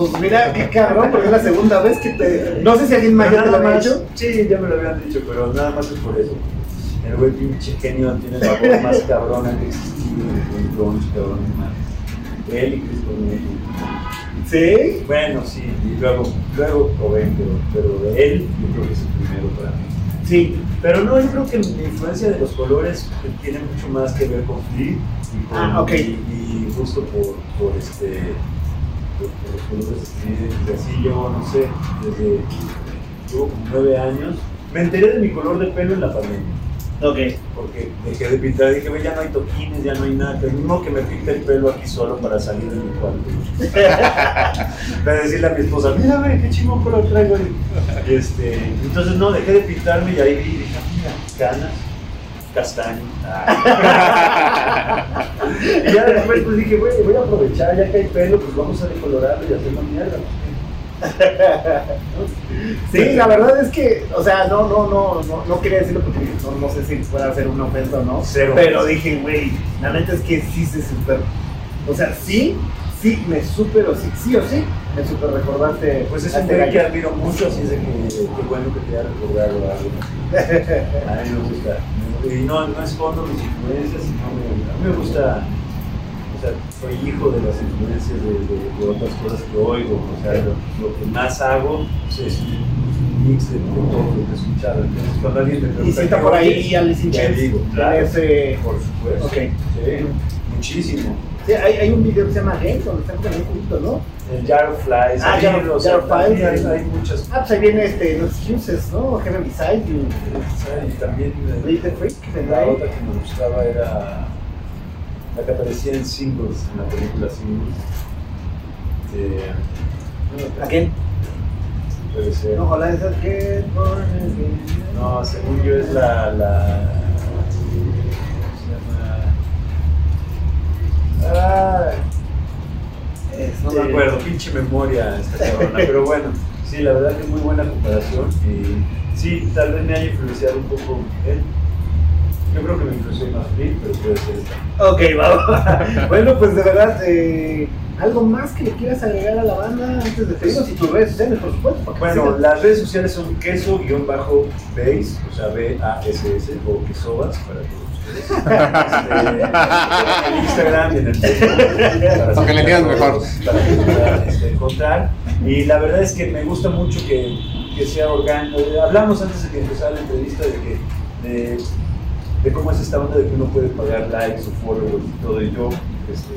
Pues mira, qué cabrón, porque es la segunda vez que te... No sé si alguien mayor te lo ha dicho. Sí, ya me lo habían dicho, pero nada más es por eso. El güey pinche genio tiene la voz más cabrona que existido, el bronze cabrón, Él y Chris ¿Sí? Bueno, sí, y luego, luego Cobain, pero, pero él yo creo que es el primero para mí. Sí. Pero no, yo creo que la influencia de los colores tiene mucho más que ver con Flea y, con, ah, okay. y, y, justo por, por este por, por los colores de así yo no sé, desde tuvo como nueve años. Me enteré de mi color de pelo en la pandemia. Ok. Porque dejé de pintar, dije, ya no hay toquines, ya no hay nada. Que mismo que me pinte el pelo aquí solo para salir de mi cuarto. para decirle a mi esposa, mira, ve, qué chingón color traigo. Y este, entonces, no, dejé de pintarme y ahí dije, mira, canas, castaño. y ya después pues dije, bueno, voy a aprovechar, ya que hay pelo, pues vamos a decolorarlo y hacerlo mierda sí, la verdad es que, o sea, no, no, no, no, no quería decirlo porque no, no sé si pueda ser una ofensa o no. Pero dije, güey, la neta es que sí se super. O sea, sí, sí, me super, o sí, sí o sí, me super recordaste. Pues es un güey que admiro mucho, así es de que qué bueno que te haya recordado algo. A mí me gusta. Y no, no escondo mis influencias, sino me, a mí me gusta o sea, soy hijo de las influencias de, de, otras cosas que oigo, o sea, lo, que más hago es un mix de, todo lo que he escuchado. Entonces, cuando alguien me pregunta... ¿Y está por ahí Alice in Chains? digo, claro, ese... por supuesto. Okay. Sí, muchísimo. Sí, hay, hay, un video que se llama Games, donde están también juntos, ¿no? El Jar of Flies. Ah, Jar, of, Jar of Flies. Hay, hay, muchas. Ah, pues ahí viene este, los Excuses, ¿no? Heaven Beside You. Y también... The Freak. La otra que me gustaba era la que aparecía en Singles, en la película Singles. Eh, ¿A quién? Puede ser. No, la esa que No, según yo es la. la Ah, no me acuerdo, pinche memoria esta cabrona, pero bueno, sí, la verdad que es muy buena comparación y sí, tal vez me haya influenciado un poco él. Yo creo que me influenció más Flip, pero puede ser esta. Ok, vamos. bueno, pues de verdad, eh, ¿algo más que le quieras agregar a la banda antes de despedirnos? Y tus redes sociales, por supuesto. Bueno, sigan. las redes sociales son queso-base, o sea, B-A-S-S, o quesobas, para todos. Este, en Instagram y en el Facebook. Para que le entiendan mejor. Para que me puedan este, encontrar. Y la verdad es que me gusta mucho que, que sea orgánico. Hablamos antes de que empezara la entrevista de que de, de cómo es esta onda de que uno puede pagar likes o followers y todo. Y yo este,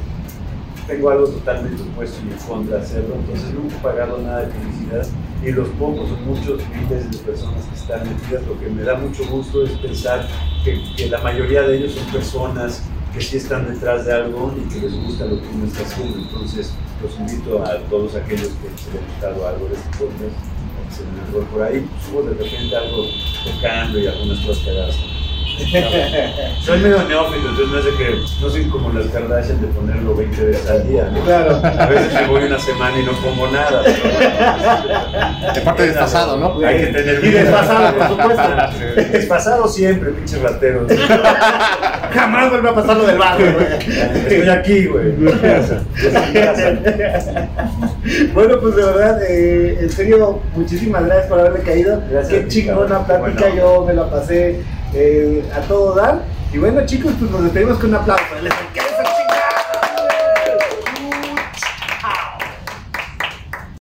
tengo algo totalmente opuesto y en contra de hacerlo, entonces nunca he pagado nada de publicidad y los pocos o muchos miles de personas que están metidas, lo que me da mucho gusto es pensar que, que la mayoría de ellos son personas que sí están detrás de algo y que les gusta lo que uno está haciendo, entonces los invito a todos aquellos que se les ha gustado algo de este podcast, que se rol por ahí, subo de repente algo tocando y algunas cosas cagadas. Soy medio neófito, entonces no es de que no soy como las Kardashian de ponerlo 20 veces al día. ¿no? Claro. A veces me voy una semana y no pongo nada. pero- De parte desfasado, ¿no? Hay que tener Y desfasado, por supuesto. Desfasado siempre, pinches rateros. Jamás vuelve a pasar lo del barrio, güey. Estoy aquí, güey. Bueno, pues de verdad, eh, en serio, muchísimas gracias por haberme caído. Gracias Qué chingona plática, Bueno. yo me la pasé eh, a todo dar. Y bueno, chicos, pues nos despedimos con un aplauso.